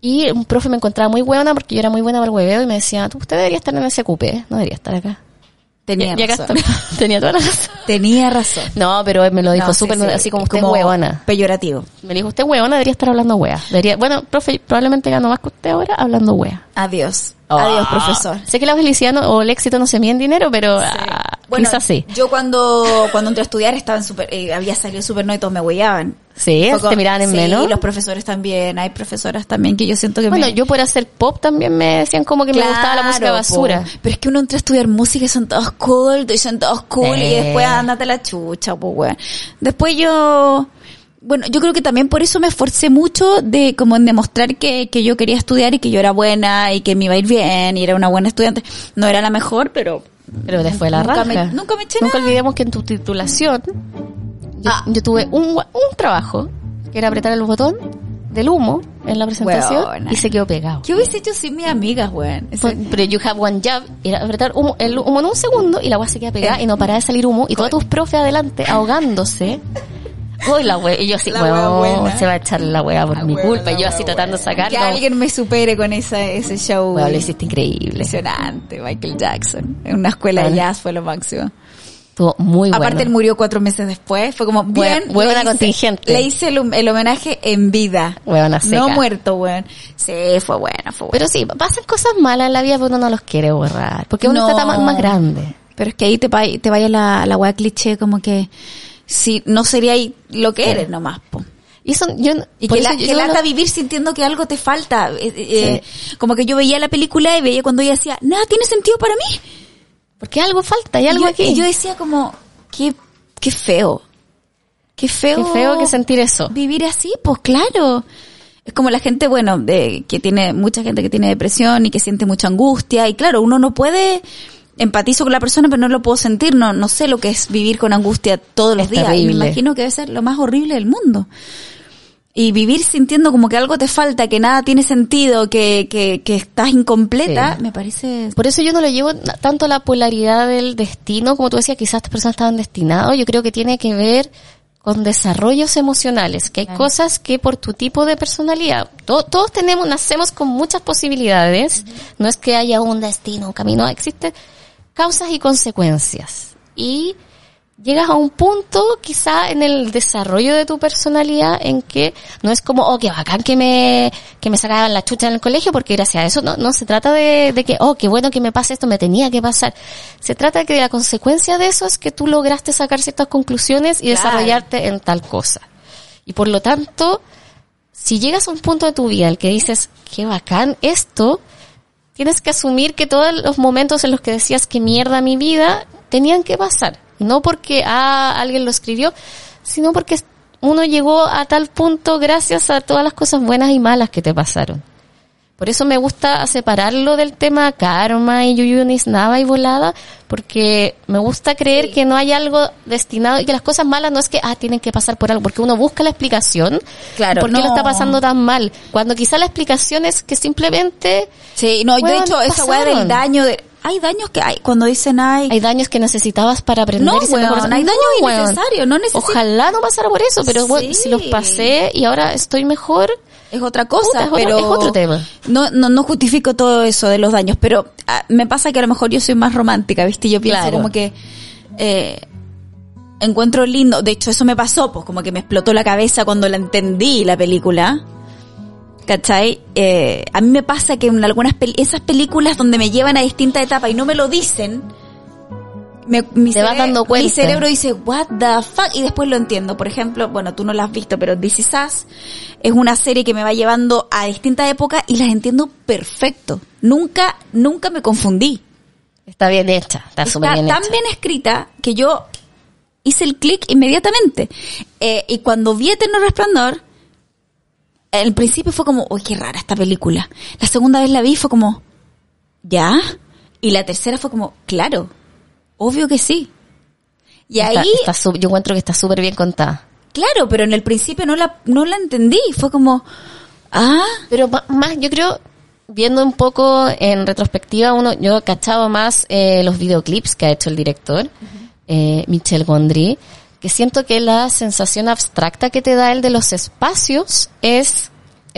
Y un profe me encontraba muy buena porque yo era muy buena para el hueveo y me decía, tú, usted debería estar en ese cupé, no debería estar acá. Tenía razón. Tenía toda la razón. Tenía razón. No, pero me lo dijo No, sí, súper, sí, así como usted huevona. Peyorativo. Me dijo, usted huevona debería estar hablando wea. Debería, bueno, profe, probablemente gano más que usted ahora hablando wea. Adiós. Ah. Adiós, profesor. Sé que la felicidad no- o el éxito no se mide en dinero, pero ah, Bueno, quizás sí. yo cuando, cuando entré a estudiar estaba en super, eh, había salido super no y todos me huellaban. Sí, como- te miraban en sí, menos. los profesores también, hay profesoras también que yo siento que Bueno, me... yo por hacer pop también me decían como que me gustaba la música Claro, basura. po. Pero es que uno entra a estudiar música y son todos cool, y son todos cool, y Eh. después andate la chucha, pues weón. Después yo, bueno, yo creo que también por eso me esforcé mucho de como en demostrar que, que yo quería estudiar y que yo era buena y que me iba a ir bien y era una buena estudiante. No era la mejor, pero Pero después la nunca raja. me, nunca me eché Nunca nada. olvidemos que en tu titulación yo, Ah. yo tuve un, un trabajo que era apretar el botón del humo en la presentación y se quedó pegado. ¿Qué hubiese hecho sin mis amigas, weón? Pero you have one job, era apretar humo, el humo en un segundo y la agua se queda pegada y no para de salir humo y todos tus profes adelante ahogándose. Uy, la wea, y yo así, weón, se va a echar la wea por La mi wea, culpa y yo así tratando de Que sacarlo. alguien me supere con esa, ese show. Weón, lo hiciste increíble. Impresionante, Michael Jackson. En una escuela de jazz fue lo máximo. Estuvo muy bueno. Aparte él murió cuatro meses después. Fue como, bien. Huevona contingente. Le hice el, el homenaje en vida. Huevona seca. No muerto, weón. Sí, fue bueno, fue bueno. Pero sí, pasan cosas malas en la vida, pero uno no los quiere borrar. Porque uno No. está más, más grande. Pero es que ahí te, te vaya la, la wea cliché como que si no sería ahí lo que eres nomás, po. Y eso, yo, Y que, eso la, yo que no- lata vivir sintiendo que algo te falta. Eh, eh, Como que yo veía la película y veía cuando ella decía, nada tiene sentido para mí. Porque algo falta, hay Y algo yo, aquí. y yo decía como, qué, qué feo. Qué feo. Qué feo que sentir eso. Vivir así, pues claro. Es como la gente, bueno, de, que tiene, mucha gente que tiene depresión y que siente mucha angustia. Y claro, uno no puede, empatizo con la persona, pero no lo puedo sentir. No, no sé lo que es vivir con angustia todos los Es días. Y me imagino que debe ser lo más horrible del mundo. Y vivir sintiendo como que algo te falta, que nada tiene sentido, que, que, que estás incompleta, Sí. me parece... Por eso yo no lo llevo tanto a la polaridad del destino, como tú decías, quizás estas personas estaban destinados. Yo creo que tiene que ver con desarrollos emocionales, que hay cosas que por tu tipo de personalidad, to- todos tenemos, nacemos con muchas posibilidades, no es que haya un destino, un camino, existen causas y consecuencias. Y llegas a un punto quizá en el desarrollo de tu personalidad en que no es como, oh, qué bacán que me, que me sacaban la chucha en el colegio porque gracias a eso no, no se trata de, de que, oh, qué bueno que me pase esto, me tenía que pasar. Se trata de que la consecuencia de eso es que tú lograste sacar ciertas conclusiones y Claro. desarrollarte en tal cosa. Y por lo tanto, si llegas a un punto de tu vida en el que dices, qué bacán esto, tienes que asumir que todos los momentos en los que decías que mierda mi vida tenían que pasar. No porque ah, alguien lo escribió, sino porque uno llegó a tal punto gracias a todas las cosas buenas y malas que te pasaron. Por eso me gusta separarlo del tema karma y yuyunis nada y volada, porque me gusta creer que no hay algo destinado y que las cosas malas no es que, ah, tienen que pasar por algo, porque uno busca la explicación. Claro, ¿Por qué lo no. está pasando tan mal? Cuando quizá la explicación es que simplemente Sí, no, de Weón, hecho, esa weá del daño de... Hay daños que hay, cuando dicen, ay, hay daños que necesitabas para aprender No, y mejor. weón, hay daños weón. innecesarios, no necesi- Ojalá no pasara por eso, pero si los pasé y ahora estoy mejor, es otra cosa, Puta, es otro- pero es otro tema. No, no, no justifico todo eso de los daños, pero ah, me pasa que a lo mejor yo soy más romántica, ¿viste? Yo pienso Claro. como que eh, encuentro lindo, de hecho eso me pasó, pues como que me explotó la cabeza cuando la entendí la película. ¿Cachai? Eh, a mí me pasa que en algunas pel- esas películas donde me llevan a distintas etapas y no me lo dicen, me, mi, Te vas cere- dando mi cuenta. cerebro dice, what the fuck, y después lo entiendo. Por ejemplo, bueno, tú no la has visto, pero This Is Us es una serie que me va llevando a distintas épocas y las entiendo perfecto. Nunca, nunca me confundí. está bien hecha, está súper Está bien tan hecha. bien escrita que yo hice el clic inmediatamente. Eh, y cuando vi Eterno Resplandor, el principio fue como, uy, qué rara esta película. La segunda vez la vi fue como, ¿ya? Y la tercera fue como, claro, obvio que sí. Y Está- ahí, está yo encuentro que está súper bien contada. claro, pero en el principio no la, no la entendí. Fue como, ah, Pero más, yo creo, viendo un poco en retrospectiva, uno, yo cachaba más eh, los videoclips que ha hecho el director, eh, Michel Gondry, que siento que la sensación abstracta que te da el de los espacios es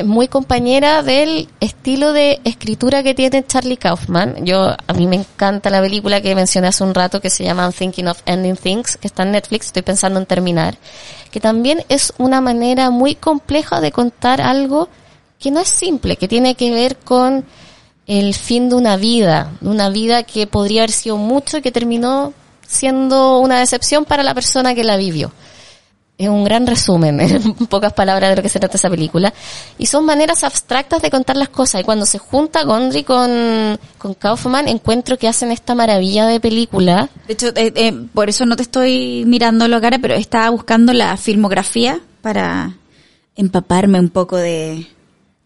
muy compañera del estilo de escritura que tiene Charlie Kaufman. Yo, a mí me encanta la película que mencioné hace un rato que se llama Thinking of Ending Things, que está en Netflix, estoy pensando en terminar, que también es una manera muy compleja de contar algo que no es simple, que tiene que ver con el fin de una vida, una vida que podría haber sido mucho y que terminó siendo una decepción para la persona que la vivió. Es un gran resumen, en pocas palabras, de lo que se trata esa película. Y son maneras abstractas de contar las cosas. Y cuando se junta Gondry con, con Kaufman, encuentro que hacen esta maravilla de película. De hecho, eh, eh, por eso no te estoy mirando la cara, pero estaba buscando la filmografía para empaparme un poco de...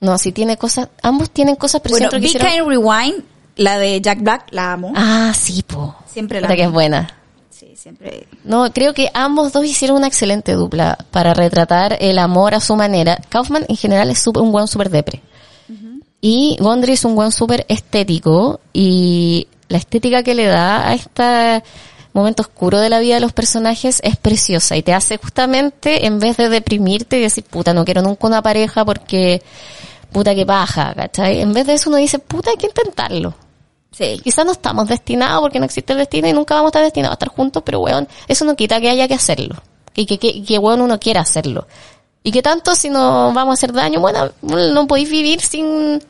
No, si tiene cosas, ambos tienen cosas, pero Bueno, siento que hicieron- Kind Rewind, la de Jack Black, la amo. Ah, sí, po. Siempre la Puta que es buena. Sí, siempre. No, creo que ambos dos hicieron una excelente dupla para retratar el amor a su manera. Kaufman en general es súper- un buen super depre. Y Gondry es un buen súper estético y la estética que le da a este momento oscuro de la vida de los personajes es preciosa y te hace justamente, en vez de deprimirte y decir, puta, no quiero nunca una pareja porque, puta, que paja, ¿cachai? En vez de eso uno dice, puta, hay que intentarlo. Sí. Quizás no estamos destinados porque no existe el destino y nunca vamos a estar destinados a estar juntos, pero weón, eso no quita que haya que hacerlo. Y que, que, que weón uno quiera hacerlo. Y que tanto si no vamos a hacer daño, bueno, no podéis vivir sin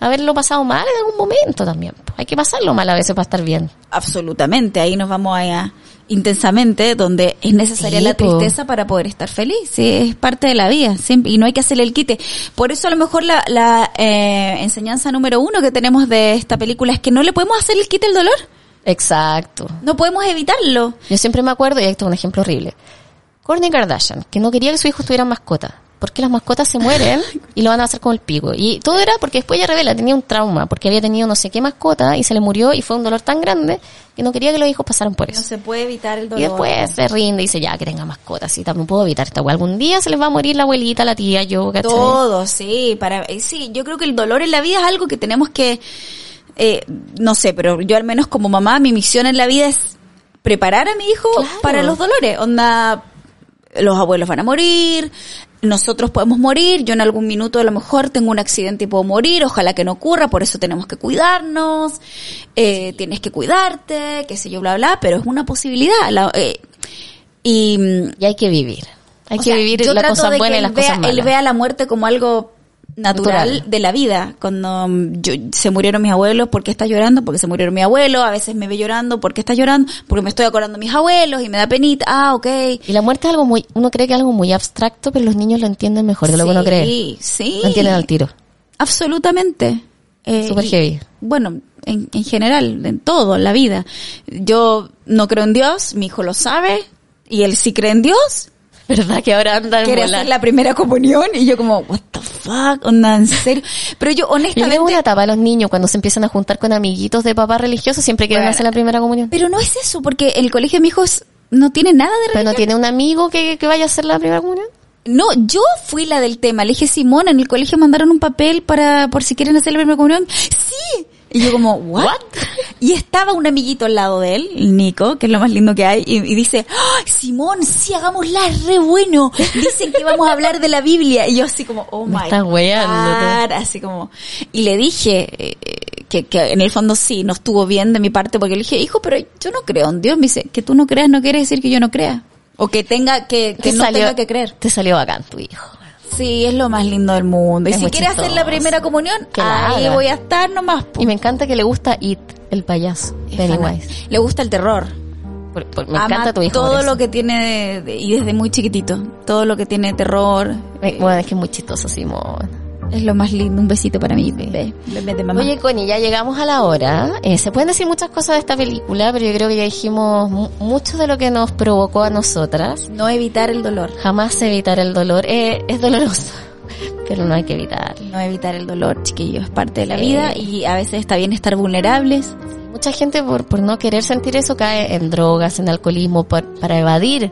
haberlo pasado mal en algún momento también. Hay que pasarlo mal a veces para estar bien. Absolutamente. Ahí nos vamos allá intensamente, donde es necesaria Sí, la po. tristeza para poder estar feliz. Sí, es parte de la vida. siempre- y no hay que hacerle el quite. Por eso a lo mejor la, la eh, enseñanza número uno que tenemos de esta película es que no le podemos hacer el quite al dolor. Exacto. No podemos evitarlo. Yo siempre me acuerdo, y esto es un ejemplo horrible. Kourtney Kardashian, que no quería que su hijo tuviera mascota. Porque las mascotas se mueren y lo van a hacer como el pico. Y todo era porque después ella revela, tenía un trauma, porque había tenido no sé qué mascota y se le murió y fue un dolor tan grande que no quería que los hijos pasaran por No eso. se puede evitar el dolor. Y después se rinde y dice, ya, que tenga mascotas. Y también puedo evitar esta. Algún día se les va a morir la abuelita, la tía, yo, ¿cachai? Todo, sí, para, sí, yo creo que el dolor en la vida es algo que tenemos que, eh, no sé, pero yo al menos como mamá, mi misión en la vida es preparar a mi hijo Claro. para los dolores. Onda, los abuelos van a morir, nosotros podemos morir, yo en algún minuto a lo mejor tengo un accidente y puedo morir, ojalá que no ocurra, por eso tenemos que cuidarnos, eh, tienes que cuidarte, qué sé yo, bla, bla, pero es una posibilidad. La- eh, y, Y hay que vivir. Hay que sea, vivir las cosas buenas y las cosas malas. Él vea la muerte como algo natural, Natural. de la vida. Cuando mm, yo, se murieron mis abuelos, ¿por qué estás llorando? Porque se murieron mis abuelos. A veces me ve llorando, ¿por qué estás llorando? Porque me estoy acordando de mis abuelos y me da penita. Ah, ok. Y la muerte es algo muy, uno cree que es algo muy abstracto, pero los niños lo entienden mejor de lo que uno cree. Sí, sí. Lo entienden al tiro. Absolutamente. Eh, Súper y- heavy. Bueno, en, en general, en todo, en la vida. Yo no creo en Dios, mi hijo lo sabe, y él sí cree en Dios, ¿Verdad que ahora anda en quiere hacer la primera comunión, y yo como, what the fuck, onda, en serio. Pero yo Yo honestamente... que una etapa de los niños cuando se empiezan a juntar con amiguitos de papá religioso siempre quieren Bueno. hacer la primera comunión. Pero no es eso, porque el colegio de mi hijo no tiene nada de Pero no religión. tiene un amigo que, que vaya a hacer la primera comunión. No, yo fui la del tema. Le dije, Simón, en el colegio mandaron un papel para, por si quieren hacer la primera comunión. ¡Sí! Y yo como, ¿what? Y estaba un amiguito al lado de él, Nico, que es lo más lindo que hay, y, y dice, ¡Ah, Simón, sí, hagámosla, es re bueno. Dicen que vamos a hablar de la Biblia. Y yo así como, oh my estás weando, God, así como, y le dije, eh, que, que en el fondo sí, no estuvo bien de mi parte, porque le dije, hijo, pero yo no creo en Dios. Me dice, que tú no creas no quiere decir que yo no crea. O que tenga, que, que Te no tenga que creer. Te salió bacán tu hijo. Sí, es lo más lindo del mundo. Y si quiere hacer la primera comunión, Que ahí voy a estar nomás. po. Y me encanta que le gusta It, el payaso, Pennywise. Le gusta el terror. Por- por- me Ama encanta tu hijo. todo lo que tiene, de- de- y desde muy chiquitito, todo lo que tiene terror. Me- Bueno, es que es muy chistoso, Simón. Es lo más lindo. Un besito para mí, bebé. Bebé de mamá. Oye, Connie, ya llegamos a la hora. Eh, se pueden decir muchas cosas de esta película, pero yo creo que ya dijimos mu- mucho de lo que nos provocó a nosotras. no evitar el dolor. Jamás evitar el dolor. Eh, es doloroso, pero no hay que evitar. No evitar el dolor, chiquillos. Es parte de la vida y a veces está bien estar vulnerables. Mucha gente por, por no querer sentir eso cae en drogas, en alcoholismo, por- para evadir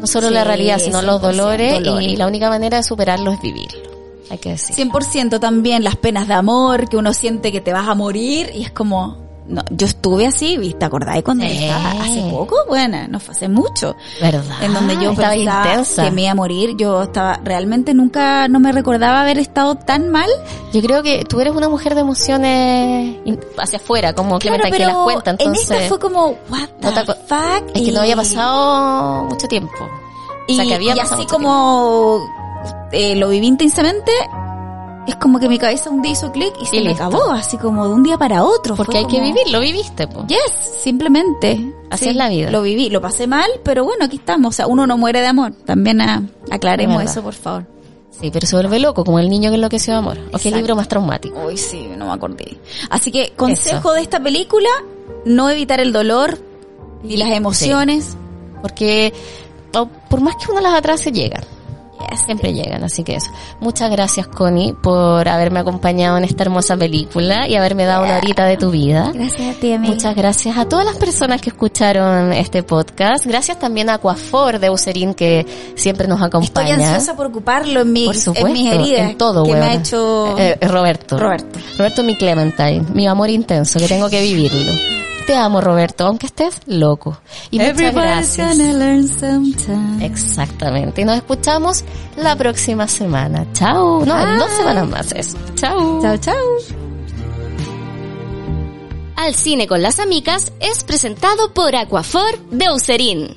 no solo Sí, la realidad, sino los 100% dolores, dolores. y la única manera de superarlo es vivirlo. Hay que decir. 100% también las penas de amor, que uno siente que te vas a morir y es como... No, yo estuve así, ¿viste? ¿Te acordáis cuando Sí. estaba hace poco? Bueno, no fue hace mucho. ¿Verdad? en donde yo estaba pensaba intensa. que me iba a morir. Yo estaba, realmente nunca, no me recordaba haber estado tan mal. Yo creo que tú eres una mujer de emociones hacia afuera, como Claro, Clementine que las cuenta, en entonces esta fue como, what the no fuck? es que no había pasado mucho tiempo. Y, o sea, que había y así mucho como eh, lo viví intensamente, es como que mi cabeza un día hizo clic y se Y me listo. acabó, así como de un día para otro. Porque hay que vivir, lo viviste, po. Yes, simplemente. Así es la vida. Lo viví, lo pasé mal, pero bueno, aquí estamos. O sea, uno no muere de amor. También ah, aclaremos eso, por favor. Sí, pero se vuelve loco, como el niño que enloqueció de amor. O qué libro más traumático. Uy, sí, no me acordé. Así que, consejo de esta película, no evitar el dolor y las emociones. Porque por más que uno las atrase, llegan. Yes. Siempre llegan, así que eso. Muchas gracias, Connie, por haberme acompañado en esta hermosa película y haberme dado una horita de tu vida. Gracias a ti, amiga. Muchas gracias a todas las personas que escucharon este podcast. Gracias también a Aquafor de Userín que siempre nos Estoy acompaña. ansiosa por ocuparlo en, mi, Por supuesto, en mis heridas. en todo, que me ha hecho... Eh, eh, Roberto. Roberto. Roberto mi Clementine, mi amor intenso, que tengo que vivirlo. Te amo, Roberto, aunque estés loco. Y muchas Everybody's gracias. gonna learn sometime. Exactamente. Y nos escuchamos la próxima semana. Chao. No, en dos semanas más eso. Chao. Chao, chao. Al cine con las amigas es presentado por Aquafor de Userín.